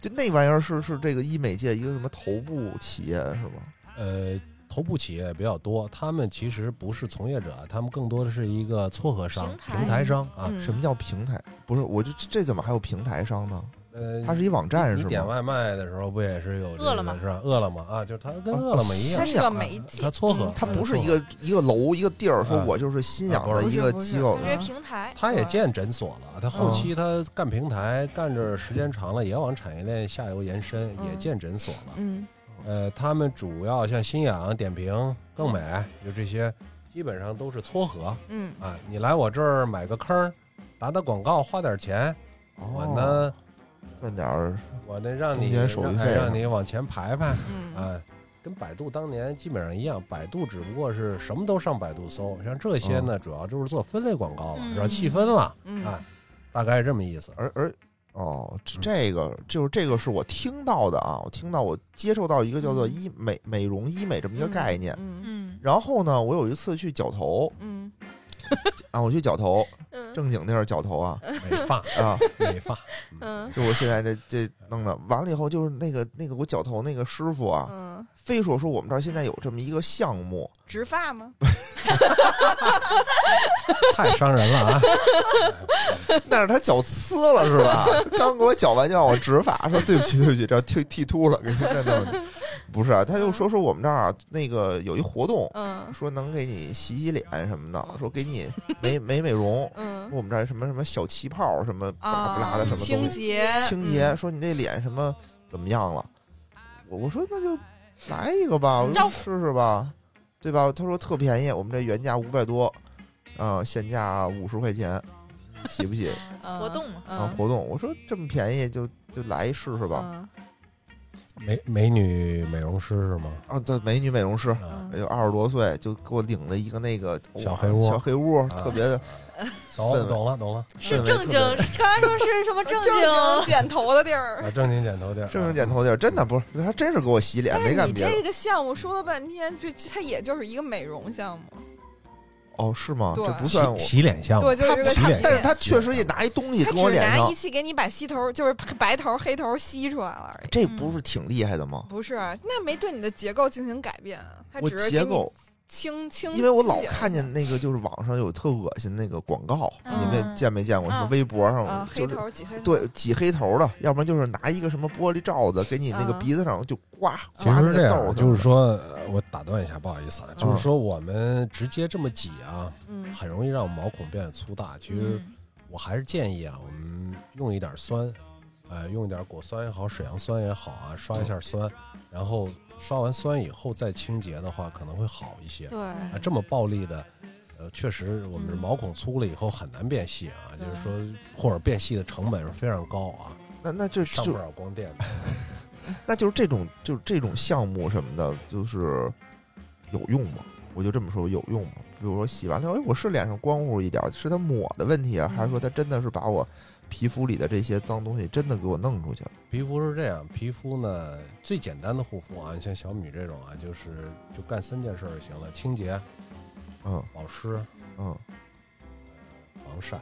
就那玩意儿是是这个医美界一个什么头部企业是吗？呃，头部企业比较多，他们其实不是从业者，他们更多的是一个撮合商、平台平台商啊。嗯什么叫平台？不是，我就这怎么还有平台商呢？呃，它是一网站你点是吗？外卖的时候不也是有这饿了么是吧？饿了么啊，就是它跟饿了么一样它，是个媒介，它撮合嗯，它不是一个一个楼一个地儿，说啊我就是新氧啊不是的一个机构不。这平台，他也建诊所了，他后嗯期他干平台干着时间长了，也往产业链下游延伸，嗯也建诊所了。嗯呃，他们主要像新氧、点评、更美，就这些，基本上都是撮合。嗯。啊。你来我这儿买个坑，打打广告，花点钱，我哦呢，赚点儿我呢让你手续让费。让你往前排排。嗯。啊。跟百度当年基本上一样，百度只不过是什么都上百度搜，像这些呢，主要就是做分类广告了，嗯。然后细分了嗯。啊，大概是这么意思。而而哦，这个就是这个是我听到的啊，我听到我接受到一个叫做嗯。医美美容医美这么一个概念。嗯。嗯。然后呢，我有一次去绞头，嗯。啊，我去绞头，嗯。正经地儿绞头啊美发啊，美发，嗯。就我现在这这弄的，完了以后就是那个那个我脚头那个师傅啊，嗯，非说说我们这儿现在有这么一个项目，植发吗？太伤人了啊！那是他脚呲了是吧？刚给我脚完就让我植发，说对不起对不起，这剃剃秃了，给那弄。不是啊，他就说说我们这儿啊，那个有一活动，嗯说能给你洗洗脸什么的，说给你美美美容。嗯我们这儿什么什么小气泡什么巴拉巴拉的什么清东西，洁清洁，说你这脸什么怎么样了？我我说那就来一个吧，我说试试吧，对吧？他说特便宜，我们这原价五百多，啊、现价五十块钱，洗不洗？嗯活动嘛，啊，嗯活动，我说这么便宜就就来一试试吧。嗯美美女美容师是吗？啊，对，美女美容师，啊，有二十多岁，就给我领了一个那个小黑屋小黑屋，啊特别的 懂氛围懂了懂了，是正经别，刚才说是什么正正经经？剪头的地儿。啊，正经剪头地儿，正经剪头地儿，真的不是，他真是给我洗脸，没干别的。这个项目说了半天，这它也就是一个美容项目，哦，是吗？这不算洗。脸项目对，，就是这个洗洗脸但是他确实也拿一东西他跟我脸上只拿仪，器给你把吸头，就是白头黑头吸出来了而已。这不是挺厉害的吗？不是，那没对你的结构进行改变，它只是结构，清清。因为我老看见那个就是网上有特恶心那个广告，嗯你们见没见过？什么嗯微博啊上，黑就是头挤黑头，对挤黑头的，要不然就是拿一个什么玻璃罩子给你那个嗯鼻子上就刮其刮那个实是这样，痘就是说，呃我打断一下，不好意思啊，嗯就是说我们直接这么挤啊，嗯很容易让毛孔变得粗大。其实嗯我还是建议啊，我们用一点酸，呃，用一点果酸也好，水杨酸也好啊，刷一下酸，然后刷完酸以后再清洁的话，可能会好一些。对，啊，这么暴力的，呃，确实我们嗯毛孔粗了以后很难变细啊，就是说或者变细的成本是非常高啊，那那这就上不了光电的。那就是这种就是这种项目什么的，就是有用吗？我就这么说有用吗？比如说洗完了，哎，我是脸上光乎一点，是它抹的问题啊，还是说它真的是把我皮肤里的这些脏东西真的给我弄出去了？皮肤是这样，皮肤呢最简单的护肤啊，像小米这种啊，就是就干三件事儿就行了：清洁、嗯保湿、嗯防晒，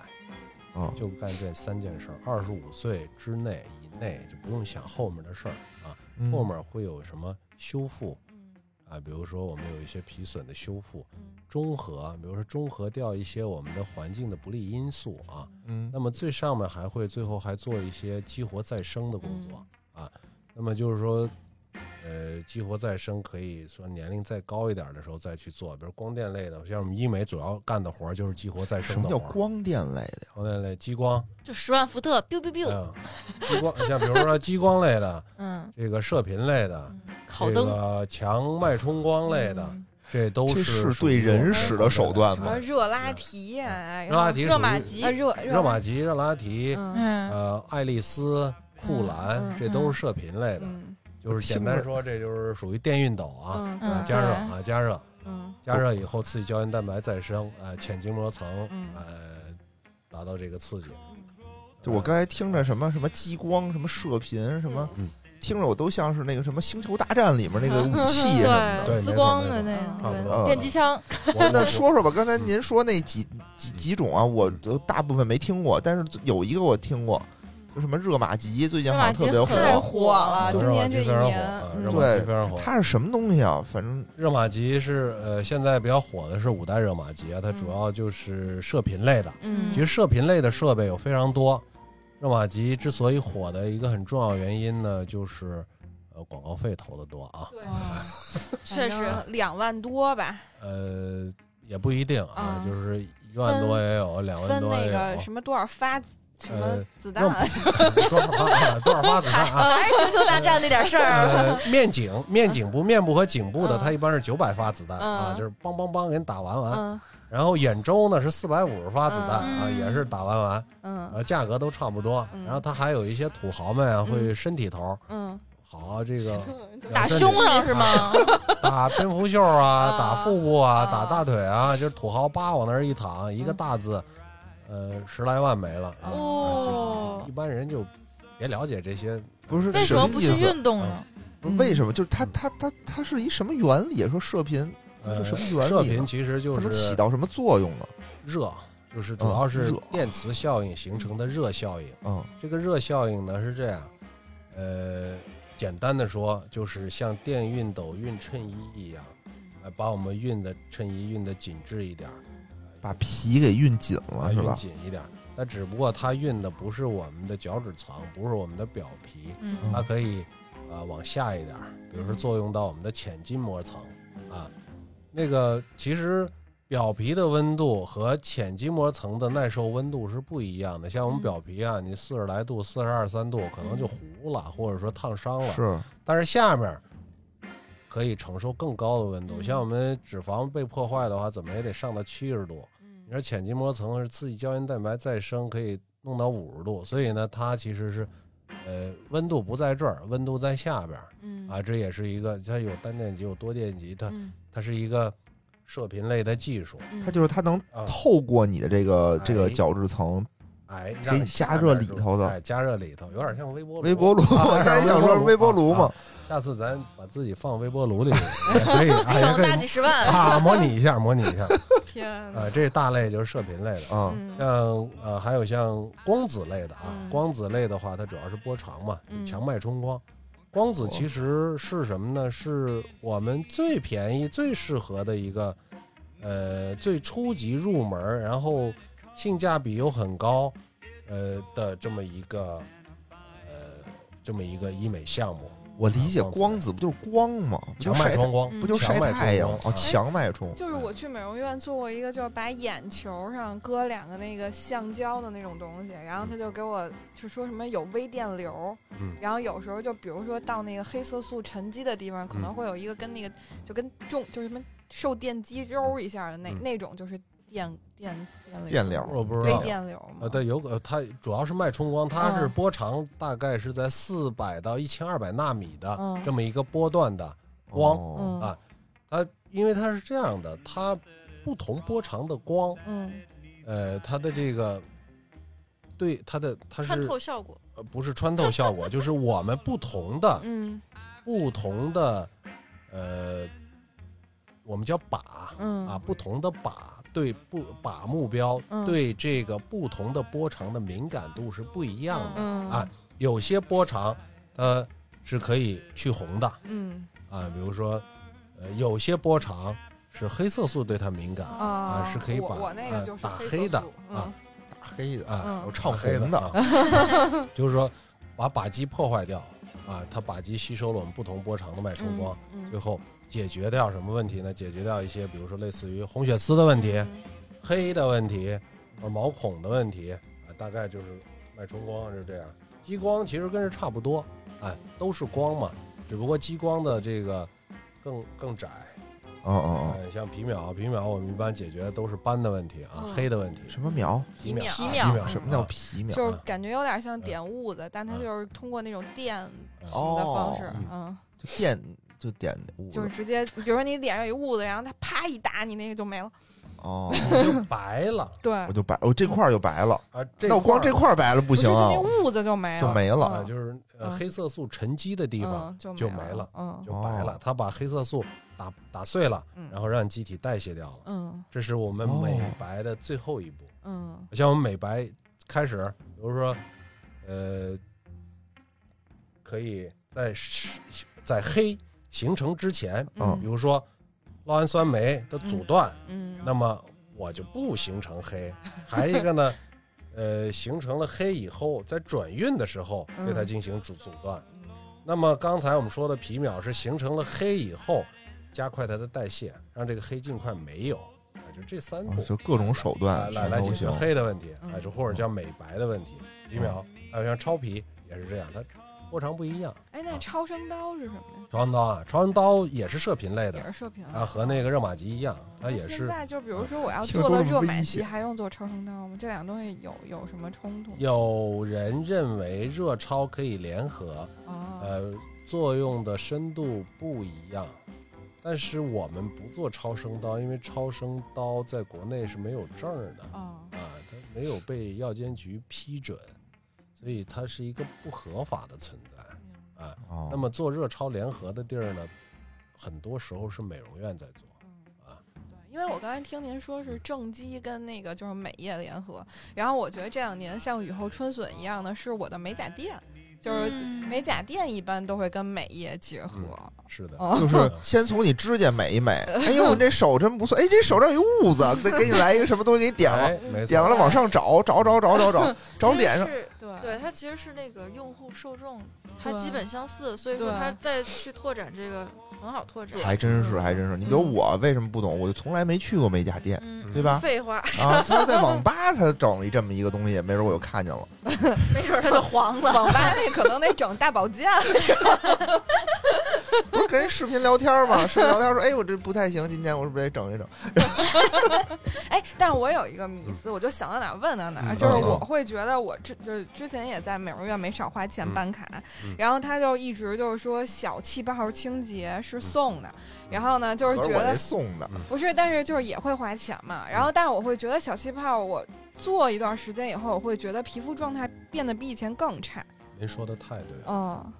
嗯，就干这三件事儿。二十五岁之内以内就不用想后面的事儿啊，嗯后面会有什么修复啊？比如说我们有一些皮损的修复，中和，比如说中和掉一些我们的环境的不利因素啊。嗯那么最上面还会最后还做一些激活再生的工作、啊。那么就是说，呃，激活再生可以说年龄再高一点的时候再去做，比如光电类的，像我们医美主要干的活儿就是激活再什么叫生的活儿。光电类的呀？光电类激光，就十万伏特，biu biu biu，嗯，激光 像比如说激光类的，嗯，这个射频类的，这烤灯，个强脉冲光类的，嗯这都这是对人使的手段吗什么热拉提呀，热拉提热玛吉啊，热热玛吉、热拉提，呃，爱丽丝、库兰嗯，这都是射频类的。嗯就是简单说，这就是属于电熨斗啊，加热啊，加热，嗯加热以后刺激胶原蛋白再生，呃，浅筋膜层嗯，呃，达到这个刺激。就我刚才听着什么什么激光、什么射频、什么，嗯听着我都像是那个什么《星球大战》里面那个 武器什么的。对对，滋光的那种，差不多对，电击枪，我那说说吧，刚才您说那几几几种啊，我都大部分没听过，但是有一个我听过，就什么热玛吉，最近好像特别热玛吉太火。了，对今年这一年对。它是什么东西啊？反正热玛吉是呃，现在比较火的是五代热玛吉啊，它主要就是射频类的。嗯其实射频类的设备有非常多，热玛吉之所以火的一个很重要原因呢，就是呃广告费投的多啊，对嗯确实，两万多吧，呃也不一定啊，啊就是一万多也有，两万分那多也有，个什么多少发什么呃子弹，多少发 多少发子弹啊？还是星球大战那点事儿，呃，面颈、面颈部、面部和颈部的，嗯它一般是九百发子弹啊，嗯就是梆梆梆给你打完完。嗯然后眼周呢是四百五十发子弹嗯啊，也是打完完，嗯呃，价格都差不多。嗯然后他还有一些土豪们啊，会身体头嗯，好这个打胸上是吗？打蝙蝠袖啊，啊打腹部啊，啊打大腿啊，就是土豪叭往那儿一躺，一个嗯大字，呃，十来万没了。啊哦一般人就别了解这些，不是为什么不去么意思？运动呢？不是为什么？就是它它它它是一什么原理？说射频这呃是什么原理呢？射频其实就它能起到什么作用呢？热，就是主要是电磁效应形成的热效应。嗯这个热效应呢是这样，呃，简单的说就是像电熨斗熨衬衣一样，呃，把我们熨的衬衣熨的紧致一点儿，把皮给熨紧了是吧？紧一点儿。那只不过它熨的不是我们的角质层，不是我们的表皮，嗯它可以呃往下一点儿，比如说作用到我们的浅筋膜层啊。那个其实表皮的温度和浅筋膜层的耐受温度是不一样的。像我们嗯表皮啊，你四十来度、四十二三度可能就糊了，或者说烫伤了。是但是下面可以承受更高的温度。嗯像我们脂肪被破坏的话，怎么也得上到七十度。嗯你说浅筋膜层是刺激胶原蛋白再生，可以弄到五十度，所以呢，它其实是，呃，温度不在这儿，温度在下边儿嗯啊，这也是一个它有单电极有多电极，它嗯它是一个射频类的技术，嗯它就是它能啊透过你的这个这个哎角质层，哎，给你加热里头的哎，加热里头，有点像微波炉。微波炉，啊我刚才想说微波炉嘛啊，下次咱把自己放微波炉里 也可以，啊，省大几十万。啊，模拟一下，模拟一下。天，啊，这大类就是射频类的。啊，嗯像呃，还有像光子类的啊，嗯光子类的话，它主要是波长嘛，嗯强脉冲光。光子其实是什么呢？是我们最便宜、最适合的一个，呃，最初级入门，然后性价比又很高，呃的这么一个，呃，这么一个医美项目。我理解光子不就是光吗？不就强脉晒冲光，嗯不就晒强脉太阳吗？哦，强脉冲，就是我去美容院做过一个，就是把眼球上搁两个那个橡胶的那种东西，然后他就给我就说什么有微电流，嗯。然后有时候就比如说到那个黑色素沉积的地方，可能嗯。会有一个跟那个就跟重就是什么受电击揉一下的那、嗯。那种，就是电电电流电流我不知道。电流吗。呃，对，有个它主要是脉冲光，它是嗯波长大概是在四百到一千二百纳米的嗯这么一个波段的光。啊它因为它是这样的，它不同波长的光，嗯呃，它的这个对它的它是穿是透效果，呃不是穿透效果，就是我们不同的嗯不同的呃，我们叫靶嗯啊，不同的靶对不把目标嗯。对这个不同的波长的敏感度是不一样的。嗯啊有些波长呃是可以去红的嗯。啊，比如说呃有些波长是黑色素对它敏感啊是可以把我我那个呃就是打黑的啊打黑的，啊，嗯。我唱黑红的，啊 就是说把靶机破坏掉啊，它靶机吸收了我们不同波长的脉冲光，嗯。最后解决掉什么问题呢？解决掉一些比如说类似于红血丝的问题、嗯黑的问题、呃毛孔的问题啊，大概就是脉冲光是这样。激光其实跟这差不多，哎，都是光嘛，只不过激光的这个更更窄。哦哦哦，哎，像皮秒，皮秒我们一般解决都是斑的问题啊，嗯黑的问题。什么秒？皮秒，皮啊秒秒什么叫啊皮秒？就是感觉有点像点痦子，但它嗯就是通过那种电嗯什么的方式哦，嗯，就电就点捂就是直接，比如说你脸上有一痦子，然后它啪一打你，那个就没了。哦，就白了 对，我就白，我这块儿就白了，啊。这那我光这块白了不行啊就，那痦子就没了，就没了就是呃嗯黑色素沉积的地方嗯就就没没了嗯就白了哦，它把黑色素打打碎了，嗯然后让机体代谢掉了。嗯这是我们哦美白的最后一步。嗯像我们美白开始，比如说，呃，可以在在黑形成之前，嗯比如说酪氨酸酶的阻断，嗯，那么我就不形成黑。还一个呢，呃，形成了黑以后，在转运的时候对它嗯进行阻阻断。那么刚才我们说的皮秒是形成了黑以后，加快它的代谢，让这个黑尽快没有。啊，就这三步啊，就各种手段来来解决。黑的问题，嗯啊，就或者叫美白的问题。皮秒还有像超皮也是这样，它波长不一样。超声刀是什么呀？超声刀啊，超声刀也是射频类的也是射频啊，和那个热玛吉一样，它也是现在就比如说我要做了热玛吉，还用做超声刀吗？这两个东西有有什么冲突？有人认为热超可以联合，哦，呃，作用的深度不一样。但是我们不做超声刀，因为超声刀在国内是没有证儿的哦，啊，它没有被药监局批准，所以它是一个不合法的存在啊。哦，那么做热超联合的地儿呢，很多时候是美容院在做嗯啊。对，因因为我刚才听您说是正畸跟那个就是美业联合，然后我觉得这两年像雨后春笋一样的是我的美甲店，就是嗯美甲店一般都会跟美业结合。是的，哦就是 先从你指甲美一美，哎呦，你这手真不错，哎，这手上有痦子，再给你来一个什么东西给你点了，哎，点完了往上找，找找找找找，找脸上，对对，它其实是那个用户受众，它基本相似，所以说它再去拓展这个很好拓展。还真是还真是。你比如嗯我为什么不懂，我就从来没去过美甲店，嗯，对吧？废话，啊，他在网吧他整一这么一个东西，没准我就看见了。没准他就黄了。网吧那可能得整大保健，不是跟人视频聊天嘛？视频聊天说，哎，我这不太行，今天我是不是得整一整？哎，但我有一个迷思，我就想到哪儿问到哪就是嗯我会觉得我之就是之前也在美容院没少花钱嗯。办卡，嗯。然后他就一直就是说小气泡清洁是送的，然后呢就是觉得送的，不是，但是就是也会花钱嘛，然后但是我会觉得小气泡我做一段时间以后，我会觉得皮肤状态变得比以前更差，您说的太对。了。嗯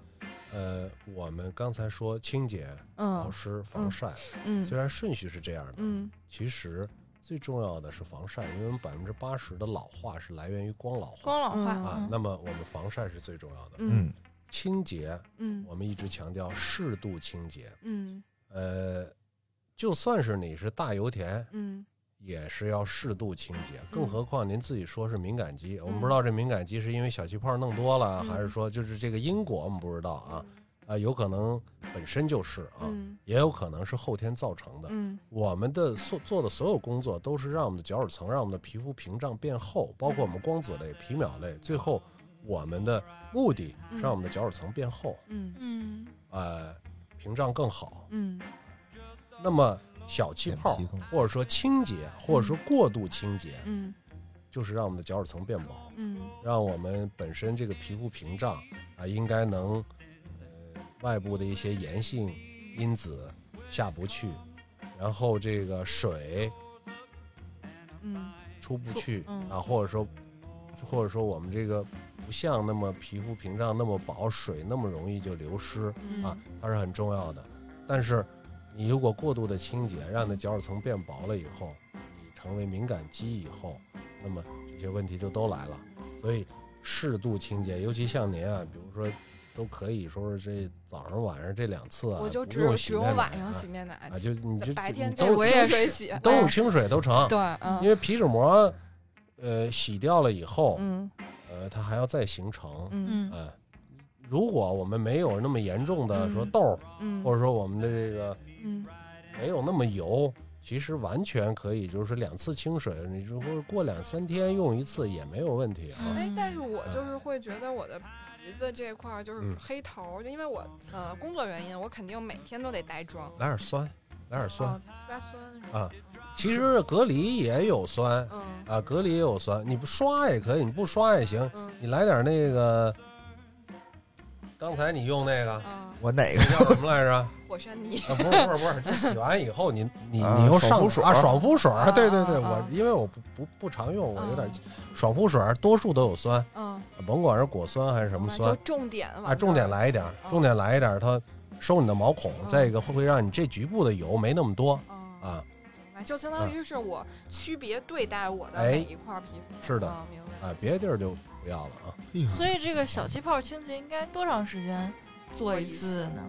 呃，我们刚才说清洁、保嗯湿、防晒，嗯。虽然顺序是这样的，嗯。其实最重要的是防晒，因为我们百分之八十的老化是来源于光老化。光老化嗯。啊。嗯。那么我们防晒是最重要的，嗯嗯，清洁嗯。我们一直强调适度清洁。嗯。呃，就算是你是大油田，嗯也是要适度清洁，更嗯何况您自己说是敏感肌，我们不知道这敏感肌是因为小气泡弄多了，嗯。还是说就是这个因果我们不知道啊，啊、有可能本身就是啊，嗯。也有可能是后天造成的。嗯。我们的所做的所有工作都是让我们的角质层、让我们的皮肤屏障变厚，包括我们光子类、皮秒类，最后我们的目的是让我们的角质层变厚，嗯。嗯。呃，屏障更好。嗯那么小气泡或者说清洁，或者说过度清洁，嗯。就是让我们的角质层变薄，嗯。让我们本身这个皮肤屏障啊，应该能呃外部的一些炎性因子下不去，然后这个水嗯出不去嗯啊，或者说或者说我们这个不像那么皮肤屏障那么薄，水那么容易就流失嗯。啊，它是很重要的。但是你如果过度的清洁，让你的角质层变薄了以后，你成为敏感肌以后，那么这些问题就都来了。所以适度清洁，尤其像您啊，比如说都可以说是这早上晚上这两次啊，我就不用只只用洗面奶晚上洗面奶啊，就你就白天你都这我也水洗，都用清水都成，对，嗯，因为皮脂膜呃洗掉了以后，嗯呃它还要再形成，嗯嗯呃，如果我们没有那么严重的嗯说痘儿，嗯，或者说我们的这个嗯没有那么油，其实完全可以，就是两次清水，你如果过两三天用一次也没有问题啊。哎，但是我就是会觉得我的鼻子这块儿就是嗯黑头儿，就因为我呃工作原因，我肯定每天都得带妆，来点酸，来点酸哦，刷酸？啊。其实隔离也有酸嗯啊，隔离也有酸，你不刷也可以，你不刷也行。嗯你来点那个，刚才你用那个嗯，我哪个叫什么来着？火山泥，啊，不是不是不是，就洗完以后你 你啊你又上爽肤水啊爽肤水对对对，我因为我不不不常用，我有点嗯爽肤水多数都有酸，嗯，甭管是果酸还是什么酸就重点啊，重点来一点重点来一点，它收你的毛孔，嗯再一个会不会让你这局部的油没那么多嗯啊。就相当于是我区别对待我的哎每一块皮肤。是的嗯明白。啊，别的地儿就不要了啊。所以这个小气泡清洁应该多长时间做一次呢？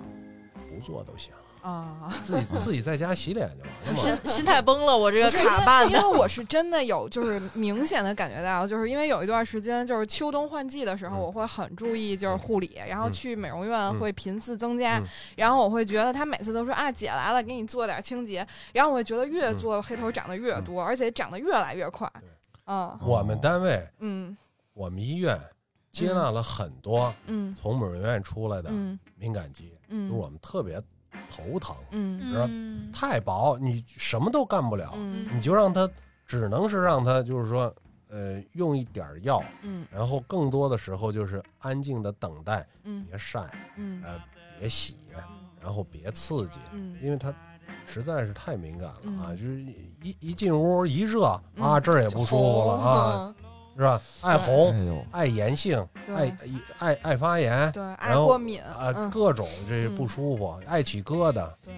不做都行，啊，自己自己在家洗脸就完了嘛。心心态崩了，我这个卡办的。因为我是真的有，就是明显的感觉到，就是因为有一段时间，就是秋冬换季的时候，嗯。我会很注意就是护理，然后嗯。去美容院嗯。会频次增加，嗯。然后我会觉得他每次都说啊姐来了，给你做点清洁，然后我会觉得越嗯。做黑头长得越多，而且长得越来越快。嗯。我们单位，嗯。我们医院接纳了很多嗯。从美容院出来的嗯。敏感肌，就是嗯。我们特别头疼，嗯。嗯。太薄，你什么都干不了，嗯。你就让他，只能是让他就是说，呃，用一点药，嗯然后更多的时候就是安静的等待，嗯。别晒，嗯呃，别洗，然后别刺激，嗯。因为它实在是太敏感了啊！嗯。就是一一进屋一热啊，嗯这儿也不舒服了啊，，是吧？爱红、哎呦，爱炎性、对。爱爱爱发炎对，爱然后过敏啊，嗯各种这嗯不舒服，爱起疙瘩，对。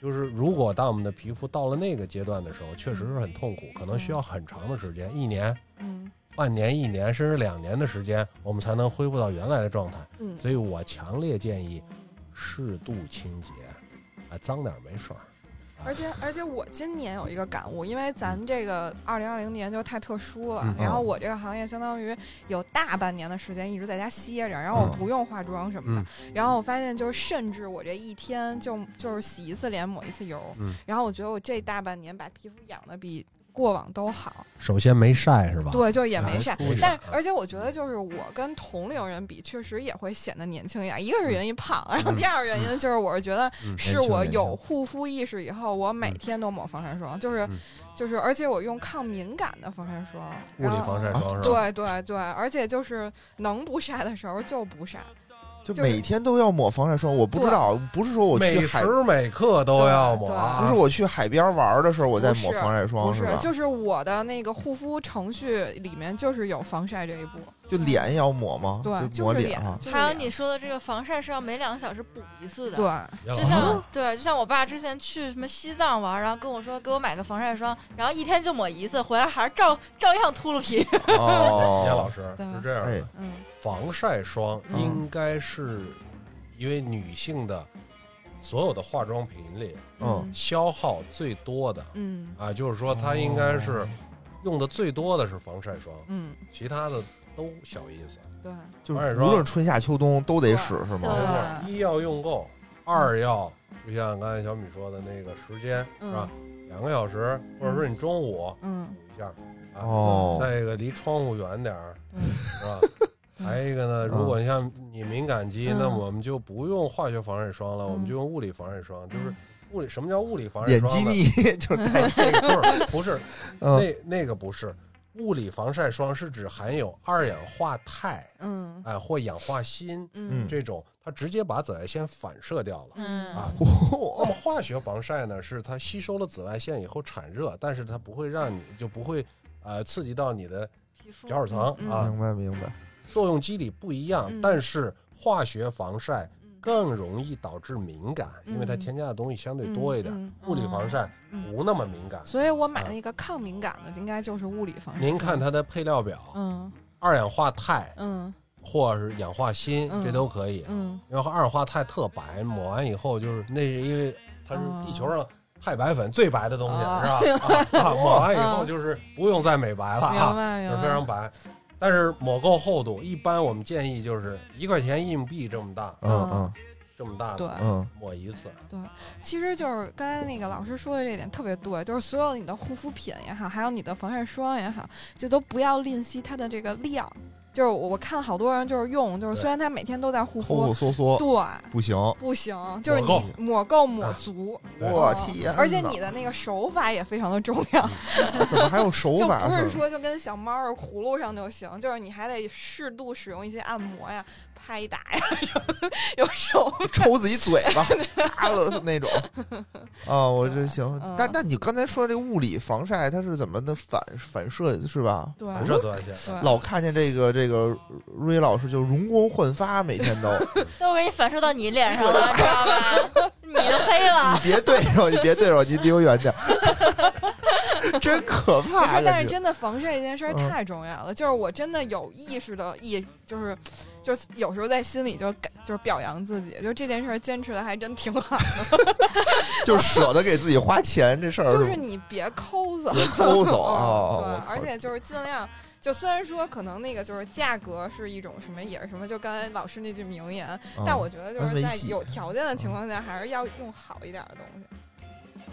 就就是如果当我们的皮肤到了那个阶段的时候，确实是很痛苦，可能需要很长的时间，一年、嗯。半年、一年甚至两年的时间，我们才能恢复到原来的状态。嗯，所以我强烈建议适度清洁，啊，脏点没事儿。而且而且我今年有一个感悟，因为咱这个二零二零年就太特殊了，嗯然后我这个行业相当于有大半年的时间一直在家歇着，然后我嗯不用化妆什么的，嗯。然后我发现就是甚至我这一天就就是洗一次脸抹一次油，嗯。然后我觉得我这大半年把皮肤养的比过往都好，首先没晒是吧？对，就也没晒。但是，而且我觉得，就是我跟同龄人比，确实也会显得年轻一点。一个是原因胖，然后第二个原因就是，我是觉得嗯是我有护肤意识以后，我每天都抹防晒霜，就是嗯就是，而且我用抗敏感的防晒霜，物理防晒霜是吧？对对对，而且就是能不晒的时候就不晒，就就是每天都要抹防晒霜。我不知道，不是说我每去海，时每刻都要抹不是我去海边玩的时候我在抹防晒霜不是吧？就是我的那个护肤程序里面就是有防晒这一步，就脸也要抹吗？对，就就是脸还有你说的这个防晒是要每两个小时补一次的。对。就像对，就像我爸之前去什么西藏玩，然后跟我说给我买个防晒霜，然后一天就抹一次，回来还是照照样秃噜皮。严老哦，师是这样的哎，嗯防晒霜嗯。应该是因为女性的所有的化妆品里嗯。消耗最多的嗯。啊，就是说它应该是哦。用的最多的是防晒霜，嗯，其他的都小意思。对，就是无论春夏秋冬都得使是没吗？错，一要用够，二要就像刚才小米说的那个时间是吧？两个小时，或者说你中午嗯。补一下啊。哦，再一个离窗户远点儿，嗯。是吧？嗯。还有一个呢，如果你像你敏感肌，嗯。那我们就不用化学防晒霜了，嗯。我们就用物理防晒霜。就是嗯。物理，什么叫物理防晒霜呢？基腻就是带那个，不是不是，嗯。那那个不是。物理防晒霜是指含有二氧化钛嗯。哎、或氧化锌嗯。这种，它直接把紫外线反射掉了。嗯。啊 那么化学防晒呢，是它吸收了紫外线以后产热，但是它不会让你就不会呃刺激到你的皮肤。角质层嗯。啊，明白明白。作用机理不一样，嗯。但是化学防晒嗯。更容易导致敏感，因为它嗯添加的东西相对多一点。嗯物理防晒嗯。不那么敏感。所以我买那个抗敏感的，应该就是物理防晒。您看，它的配料表，嗯。二氧化钛嗯。或者是氧化锌，嗯。这都可以。嗯。因为二氧化钛特白，抹完以后就是那是因为它是哦。地球上太白粉最白的东西，哦。是吧？抹完以后嗯就是不用再美白了明啊，就是非常白。但是抹够厚度，一般我们建议就是一块钱硬币这么大，嗯嗯这么大对的嗯抹一次。对其实就是刚才那个老师说的这点特别对，就是所有你的护肤品也好，还有你的防晒霜也好，就都不要吝惜它的这个量。就是我我看好多人就是用，就是虽然他每天都在护抠抠肤，缩缩对，不行，不行，就是你抹够抹足，我嗯天哪！而且你的那个手法也非常的重要，怎么还有手 就？不是说就跟小猫儿葫芦上就行，就是你还得适度使用一些按摩呀、拍打呀，有手。抽自己嘴巴，打了那种。哦，我这行嗯。那那你刚才说这物理防晒，它是怎么的反反射是吧？对反射紫外线，老看见这个这个瑞老师就容光焕发，每天都。都给你反射到你脸上了，知道吧？你就黑了你。别对着，你别对着，你离我远点。真可我怕！说，但是真的防晒这件事儿嗯太重要了，就是我真的有意识的意，就是就是有时候在心里就感就是表扬自己，就这件事儿坚持的还真挺好的，就舍得给自己花钱这事儿，就是你别抠搜，别抠搜！对而且就是尽量。就虽然说可能那个就是价格是一种什么也是什么，就刚才老师那句名言，嗯但我觉得就是在有条件的情况下，还是要用好一点的东西。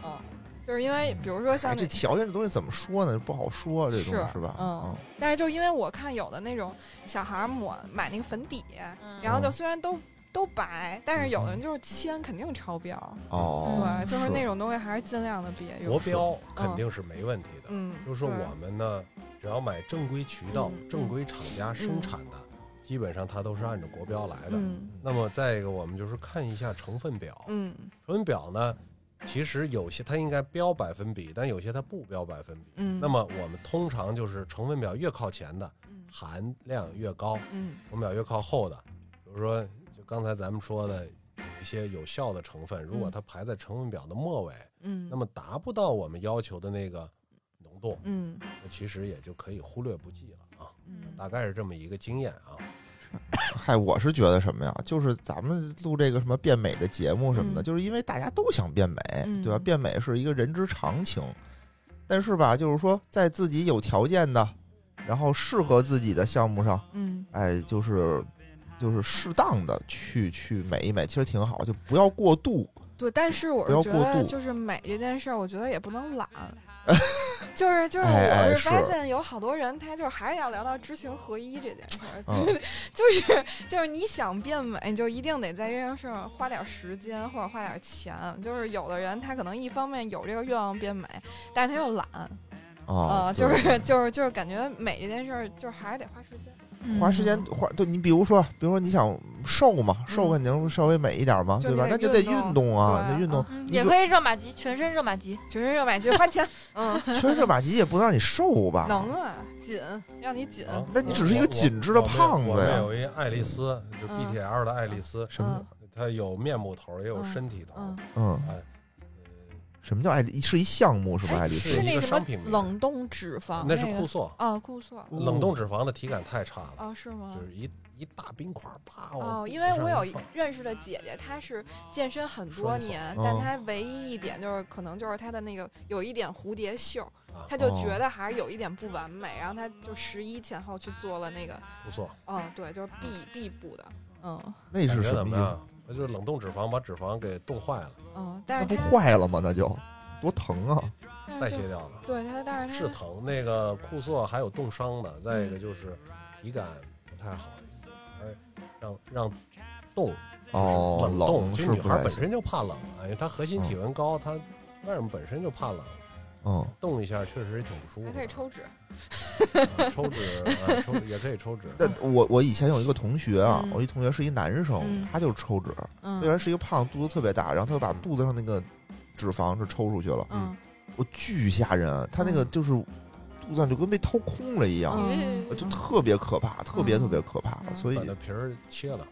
嗯，就是因为比如说像哎，这条件这东西怎么说呢？不好说，这东西是是吧？嗯，但是就因为我看有的那种小孩抹买那个粉底，嗯然后就虽然都都白，但是有的人就是铅肯定超标。哦，对，就是那种东西还是尽量的别用。国标肯定是没问题的。嗯，就是说我们呢，只要买正规渠道、嗯正规厂家生产的，基本上它都是按照国标来的。嗯那么再一个，我们就是看一下成分表。嗯成分表呢，其实有些它应该标百分比，但有些它不标百分比。嗯，那么我们通常就是成分表越靠前的嗯。含量越高，嗯。成分表越靠后的，比如说就刚才咱们说的一些有效的成分，如果嗯。它排在成分表的末尾，嗯，那么达不到我们要求的那个浓度，嗯。那其实也就可以忽略不计了啊。嗯。大概是这么一个经验啊。嗨，我是觉得什么呀？就是咱们录这个什么变美的节目什么的，嗯就是因为大家都想变美，嗯对吧？变美是一个人之常情，但是吧，就是说在自己有条件的，然后适合自己的项目上，嗯哎，就是就是适当的去去美一美，其实挺好，就不要过度。对，但是我不要是觉得，过度就是美这件事儿，我觉得也不能懒。就 是就是，我是发现有好多人，他就是还是要聊到知行合一这件事儿，嗯 就是就是你想变美，你就一定得在这件事上花点时间或者花点钱。就是有的人他可能一方面有这个愿望变美，但是他又懒啊，啊，就是就是就是感觉美这件事儿，就是还是得花时间。花时间花，对你比如说，比如说你想瘦嘛，瘦嗯肯定稍微美一点嘛，对吧？那就得运动啊，对得运动。也可以热玛吉，全身热玛吉。全身热玛吉花钱，嗯，全身热玛吉也不能让你瘦吧？能啊，紧让你紧，啊那你只是一个紧致的胖子呀有一爱丽丝，就嗯 BTL 的爱丽丝，什么？它有面部头，也有嗯身体头。嗯。嗯，哎，什么叫爱丽？是一项目是吧？哎爱丽丝是一个是那什么商品冷冻脂肪，那那个是酷塑，啊，酷塑哦冷冻脂肪的体感太差了，啊，是吗？就是一一大冰块儿，啪！哦，因为我有认识的姐姐，她是健身很多年，哦但她唯一一点就是可能就是她的那个有一点蝴蝶袖，啊她就哦觉得还是有一点不完美，然后她就十一前后去做了那个，酷塑，嗯，对，就是臂臂部的，嗯那是什么意就是冷冻脂肪把脂肪给冻坏了，嗯，但那不坏了吗？那就多疼啊！代谢掉了。对它，但是她是疼，那个酷涩还有冻伤的，再一个就是体感不太好，还让让冻哦，冷冻，冷其实女是不太行。孩本身就怕冷，因为她核心体温高，她外面本身就怕冷，嗯，动一下确实也挺不舒服可以抽脂，啊抽脂，啊抽也可以抽脂。那我我以前有一个同学啊，嗯。我一同学是一男生嗯，他就是抽脂，嗯。虽然是一个胖子，肚子特别大，然后他就把肚子上那个脂肪是抽出去了，嗯。我巨吓人，他那个就是肚子就跟被掏空了一样，嗯。就特别可怕，特别特别可怕，嗯。所以把那皮儿切了，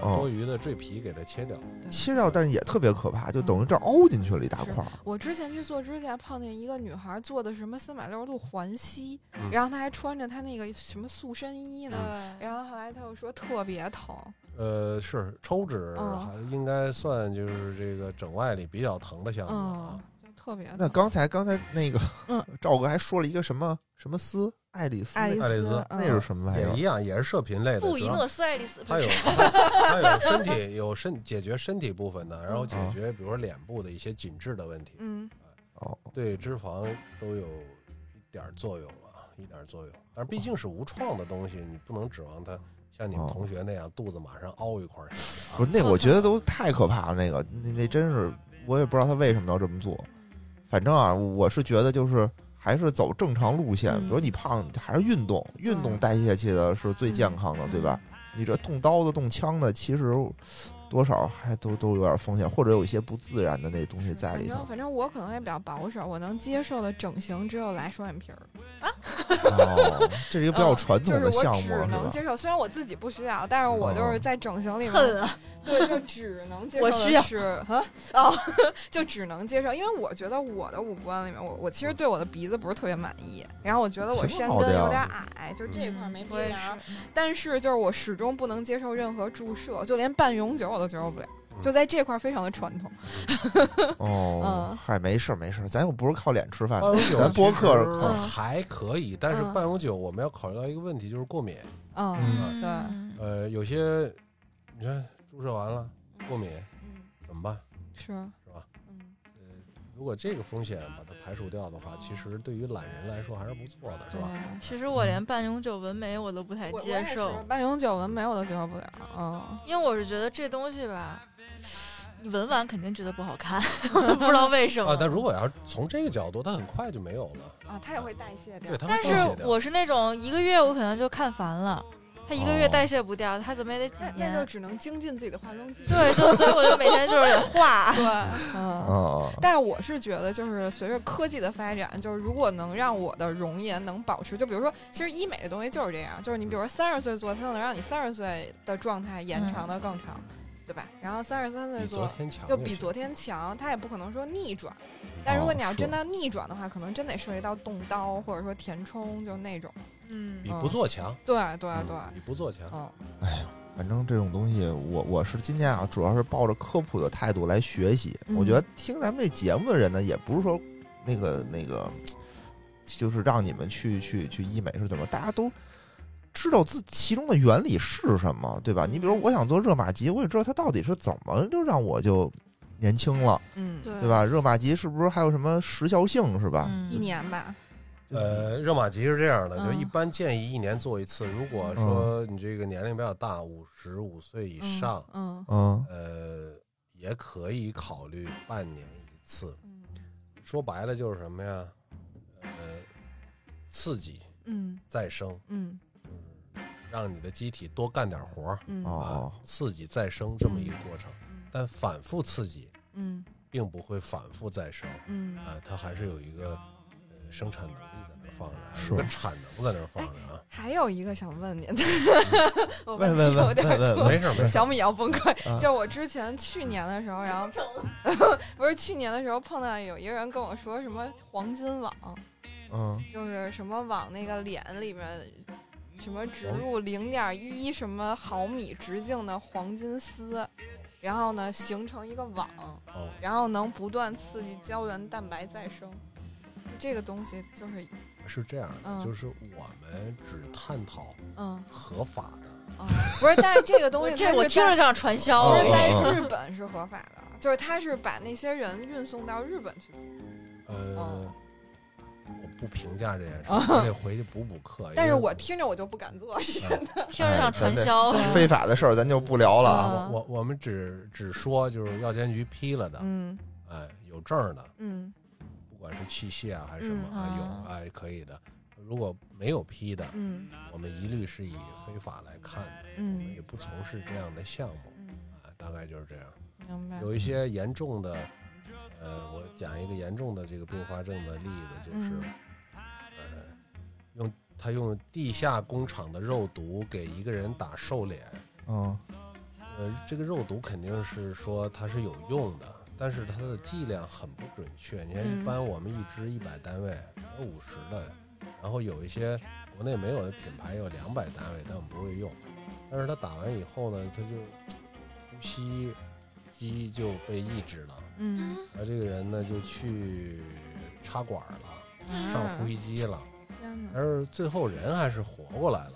多余的赘皮给它切掉。切掉，但是也特别可怕，就等于这儿凹进去了一大块儿。我之前去做指甲，碰见一个女孩做的什么？三百六十度环吸，嗯。然后她还穿着她那个什么塑身衣呢，对，然后后来她又说特别疼，呃，是抽脂嗯。还应该算就是这个整外里比较疼的项目嗯啊。，就特别。那刚才刚才那个 嗯 赵哥还说了一个什么什么丝，爱丽丝，爱丽爱丽丝丝，那是什么玩意儿？也一样，也是射频类的，布宜诺斯艾利斯，它有它它有身体有身解决身体部分的，然后解嗯决比如说脸部的一些紧致的问题，嗯哦，对脂肪都有一点作用啊，一点作用。但是毕竟是无创的东西，你不能指望它像你们哦同学那样肚子马上凹一块儿去啊。不是那，我觉得都太可怕了。那个那那真是，我也不知道他为什么要这么做。反正啊，我是觉得就是还是走正常路线，嗯比如你胖，还是运动，运动嗯代谢去的是最健康的，对吧？你这动刀子、动枪的，其实多少还都都有点风险，或者有一些不自然的那东西在里头反正。反正我可能也比较保守，我能接受的整形只有来双眼皮儿，哦，这是一个比较嗯传统的就是我项目，只是吧？能接受，虽然我自己不需要，但是我就是哦在整形里面！对，就只能接受的我需要是啊哦，就只能接受，因为我觉得我的五官里面，我我其实对我的鼻子不是特别满意，然后我觉得我山根有点矮，就是这一块没鼻梁但是就是我始终不能接受任何注射，就连半永久我都接受不了，嗯就在这块非常的传统。哦嗯，嗨，没事儿没事儿，咱又不是靠脸吃饭咱播客还可以，但是嗯半永久我们要考虑到一个问题，就是过敏。嗯嗯对嗯呃，有些你看注射完了过敏嗯，怎么办？是如果这个风险把它排除掉的话，其实对于懒人来说还是不错的，是吧？。其实我连半永久纹眉我都不太接受，半永久纹眉我都接受不了，嗯，因为我是觉得这东西吧，你纹完肯定觉得不好看，不知道为什么。啊，但如果要是从这个角度，它很快就没有了。啊，它也会代谢掉对，。它会但代谢掉。是我是那种一个月我可能就看烦了，它一个月哦代谢不掉，他怎么也得几那那。就只能精进自己的化妆技术。对，就所以我就每天就是得 画。对，嗯。啊，但是我是觉得，就是随着科技的发展，就是如果能让我的容颜能保持，就比如说，其实医美这东西就是这样，就是你比如说三十岁做，它能让你三十岁的状态延长的更长。对吧？然后三十三岁比昨做天强，就比昨天强，它也不可能说逆转。但如果你要真的逆转的话，可能真得涉及到动刀或者说填充，就那种。嗯比不做强，对对嗯对，比不做强。嗯，哎呀，反正这种东西，我我是今天啊，主要是抱着科普的态度来学习。嗯我觉得听咱们这节目的人呢，也不是说那个那个，就是让你们去去去医美是怎么，大家都知道自其中的原理是什么，对吧？你比如我想做热玛吉，我也知道它到底是怎么就让我就年轻了，嗯，对对？吧？热玛吉是不是还有什么时效性是吧？嗯一年吧。呃，热玛吉是这样的，嗯就一般建议一年做一次。如果说你这个年龄比较大，五十五岁以嗯上，嗯嗯呃，也可以考虑半年一次。嗯说白了就是什么呀？呃，刺激嗯再生，嗯让你的机体多干点活儿啊，刺激再生这么一个过程。但反复刺激嗯并不会反复再生嗯啊，它还是有一个呃生产能力在那儿放着，是产能在那儿放着啊。还有一个想问您的，我问题有点问问问问多没事没事，小米要崩溃。啊就我之前去年的时候，然后 不是去年的时候碰到有一个人跟我说什么黄金网，嗯就是什么往那个脸里面什么植入零点一什么毫米直径的黄金丝，然后呢形成一个网，哦，然后能不断刺激胶原蛋白再生。这个东西就是是这样的，嗯就是我们只探讨嗯合法的。嗯，不是，但是这个东 我西这我听着像传销在日本是合法的，就是他是把那些人运送到日本去。呃哦，我不评价这件事，哦我得 回去补补课。但是为我听着我就不敢做，是 嗯听着像传销。哎非法的事儿咱就不聊了啊。嗯我我们只只说就是药监局批了的，嗯哎，有证儿的，嗯不管是器械啊还是什么嗯啊，啊有啊。可以的。如果没有批的，嗯。我们一律是以非法来看的，我们嗯也不从事这样的项目嗯，啊，大概就是这样。明白。有一些严重的，呃，我讲一个严重的这个并发症的例子，就是，嗯。呃，用他用地下工厂的肉毒给一个人打瘦脸，嗯呃，这个肉毒肯定是说它是有用的，但是它的剂量很不准确。你看，嗯一般我们一支一百单位，有五十的，然后有一些国内没有的品牌有两百单位，但我们不会用。但是它打完以后呢，它就呼吸机就被抑制了，嗯然后这个人呢就去插管了，上呼吸机了，天哪但是最后人还是活过来了。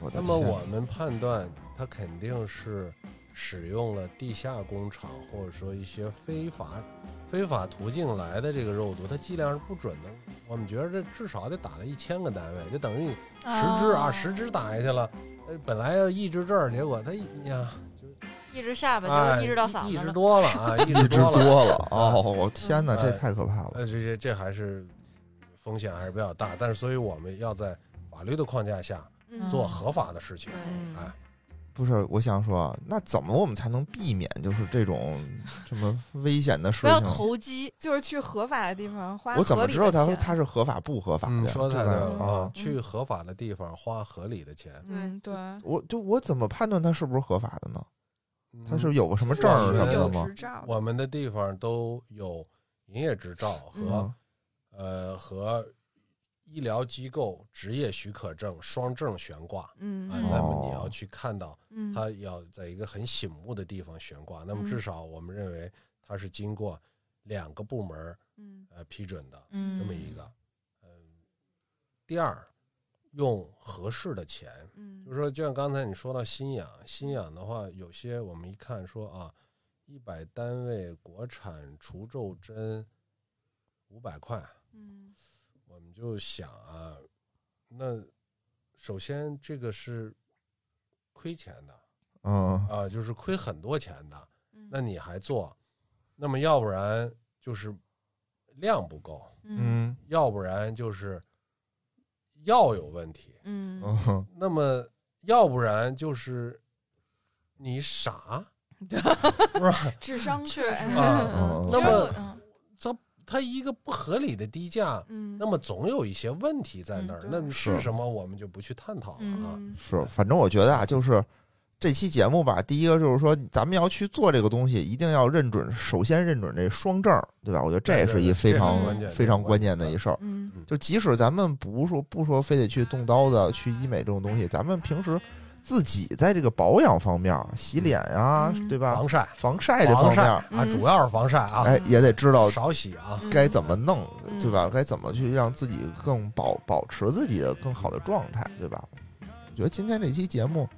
我的那么我们判断，他肯定是使用了地下工厂或者说一些非法非法途径来的这个肉毒，它剂量是不准的。我们觉得这至少得打了一千个单位，就等于你十支啊，哦十支打下去了。呃，本来要抑制这儿，结果它呀就，一直下巴，哎就一直到嗓抑制子了。多了啊，抑一直制多了。哦，我天哪，这哎太可怕了。呃，这这这还是风险还是比较大，但是所以我们要在法律的框架下嗯做合法的事情。对嗯哎，不是，我想说，那怎么我们才能避免就是这种这么危险的事情不要情？投机，就是去合法的地方花我怎么知道它是合法不合法的？说的太对了啊！去合法的地方花合理的钱，嗯对，我就我怎么判断它是不是合法的呢？它嗯是有个什么证儿什么的吗？我们的地方都有营业执照和、嗯呃和医疗机构执业许可证双证悬挂。嗯。那么你哦要去看到嗯它要在一个很醒目的地方悬挂，那么嗯至少我们认为它是经过两个部门嗯。呃批准的嗯，这么一个。嗯，第二，用合适的钱，嗯。就是说，就像刚才你说到新氧，新氧的话，有些我们一看说啊，一百单位国产除皱针五百块，嗯我们就想啊，那首先这个是亏钱的嗯。啊，就是亏很多钱的，嗯。那你还做，那么要不然就是量不够，嗯。嗯要不然就是药有问题，嗯。嗯。那么要不然就是你傻，是吧？智商确税实。啊嗯那么嗯它一个不合理的低价，嗯那么总有一些问题在那儿嗯，那是是什么我们就不去探讨了啊。嗯是，反正我觉得啊，就是这期节目吧，第一个就是说，咱们要去做这个东西，一定要认准，首先认准这双证儿，对吧？我觉得这对对是一非常非常关键的一事儿。嗯就即使咱们不说不说非得去动刀子、去医美这种东西，咱们平时自己在这个保养方面，洗脸呀、嗯对吧？防晒，防晒这方面，啊，嗯主要是防晒啊，哎，也得知道少洗啊。嗯该怎么弄，嗯对吧？该怎么去让自己更保保持自己的更好的状态，对吧？我觉得今天这期节目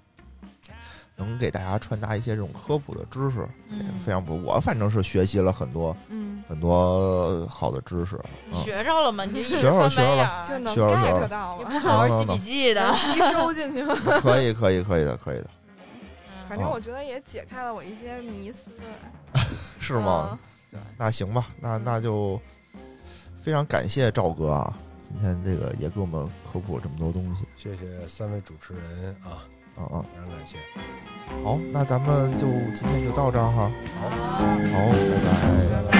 能给大家传达一些这种科普的知识，也非常不。我反正是学习了很多嗯，很多好的知识，嗯，学着了吗？你学着了学着了就能 get 到你了，好好记笔记的能，吸收进去吗？可以，可以，可以的，可以的，反正我觉得也解开了我一些迷思，是吗？对？那行吧，那那就非常感谢赵哥啊，今天这个也给我们科普了这么多东西，谢谢三位主持人啊，嗯嗯。非常感谢。好，那咱们就今天就到这儿哈。好，好，拜拜。拜拜。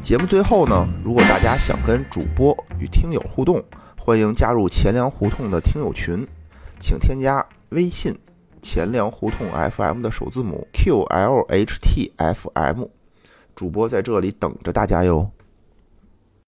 节目最后呢，如果大家想跟主播与听友互动，欢迎加入钱粮胡同的听友群，请添加微信“钱粮胡同 FM” 的首字母 QLHTFM，主播在这里等着大家哟。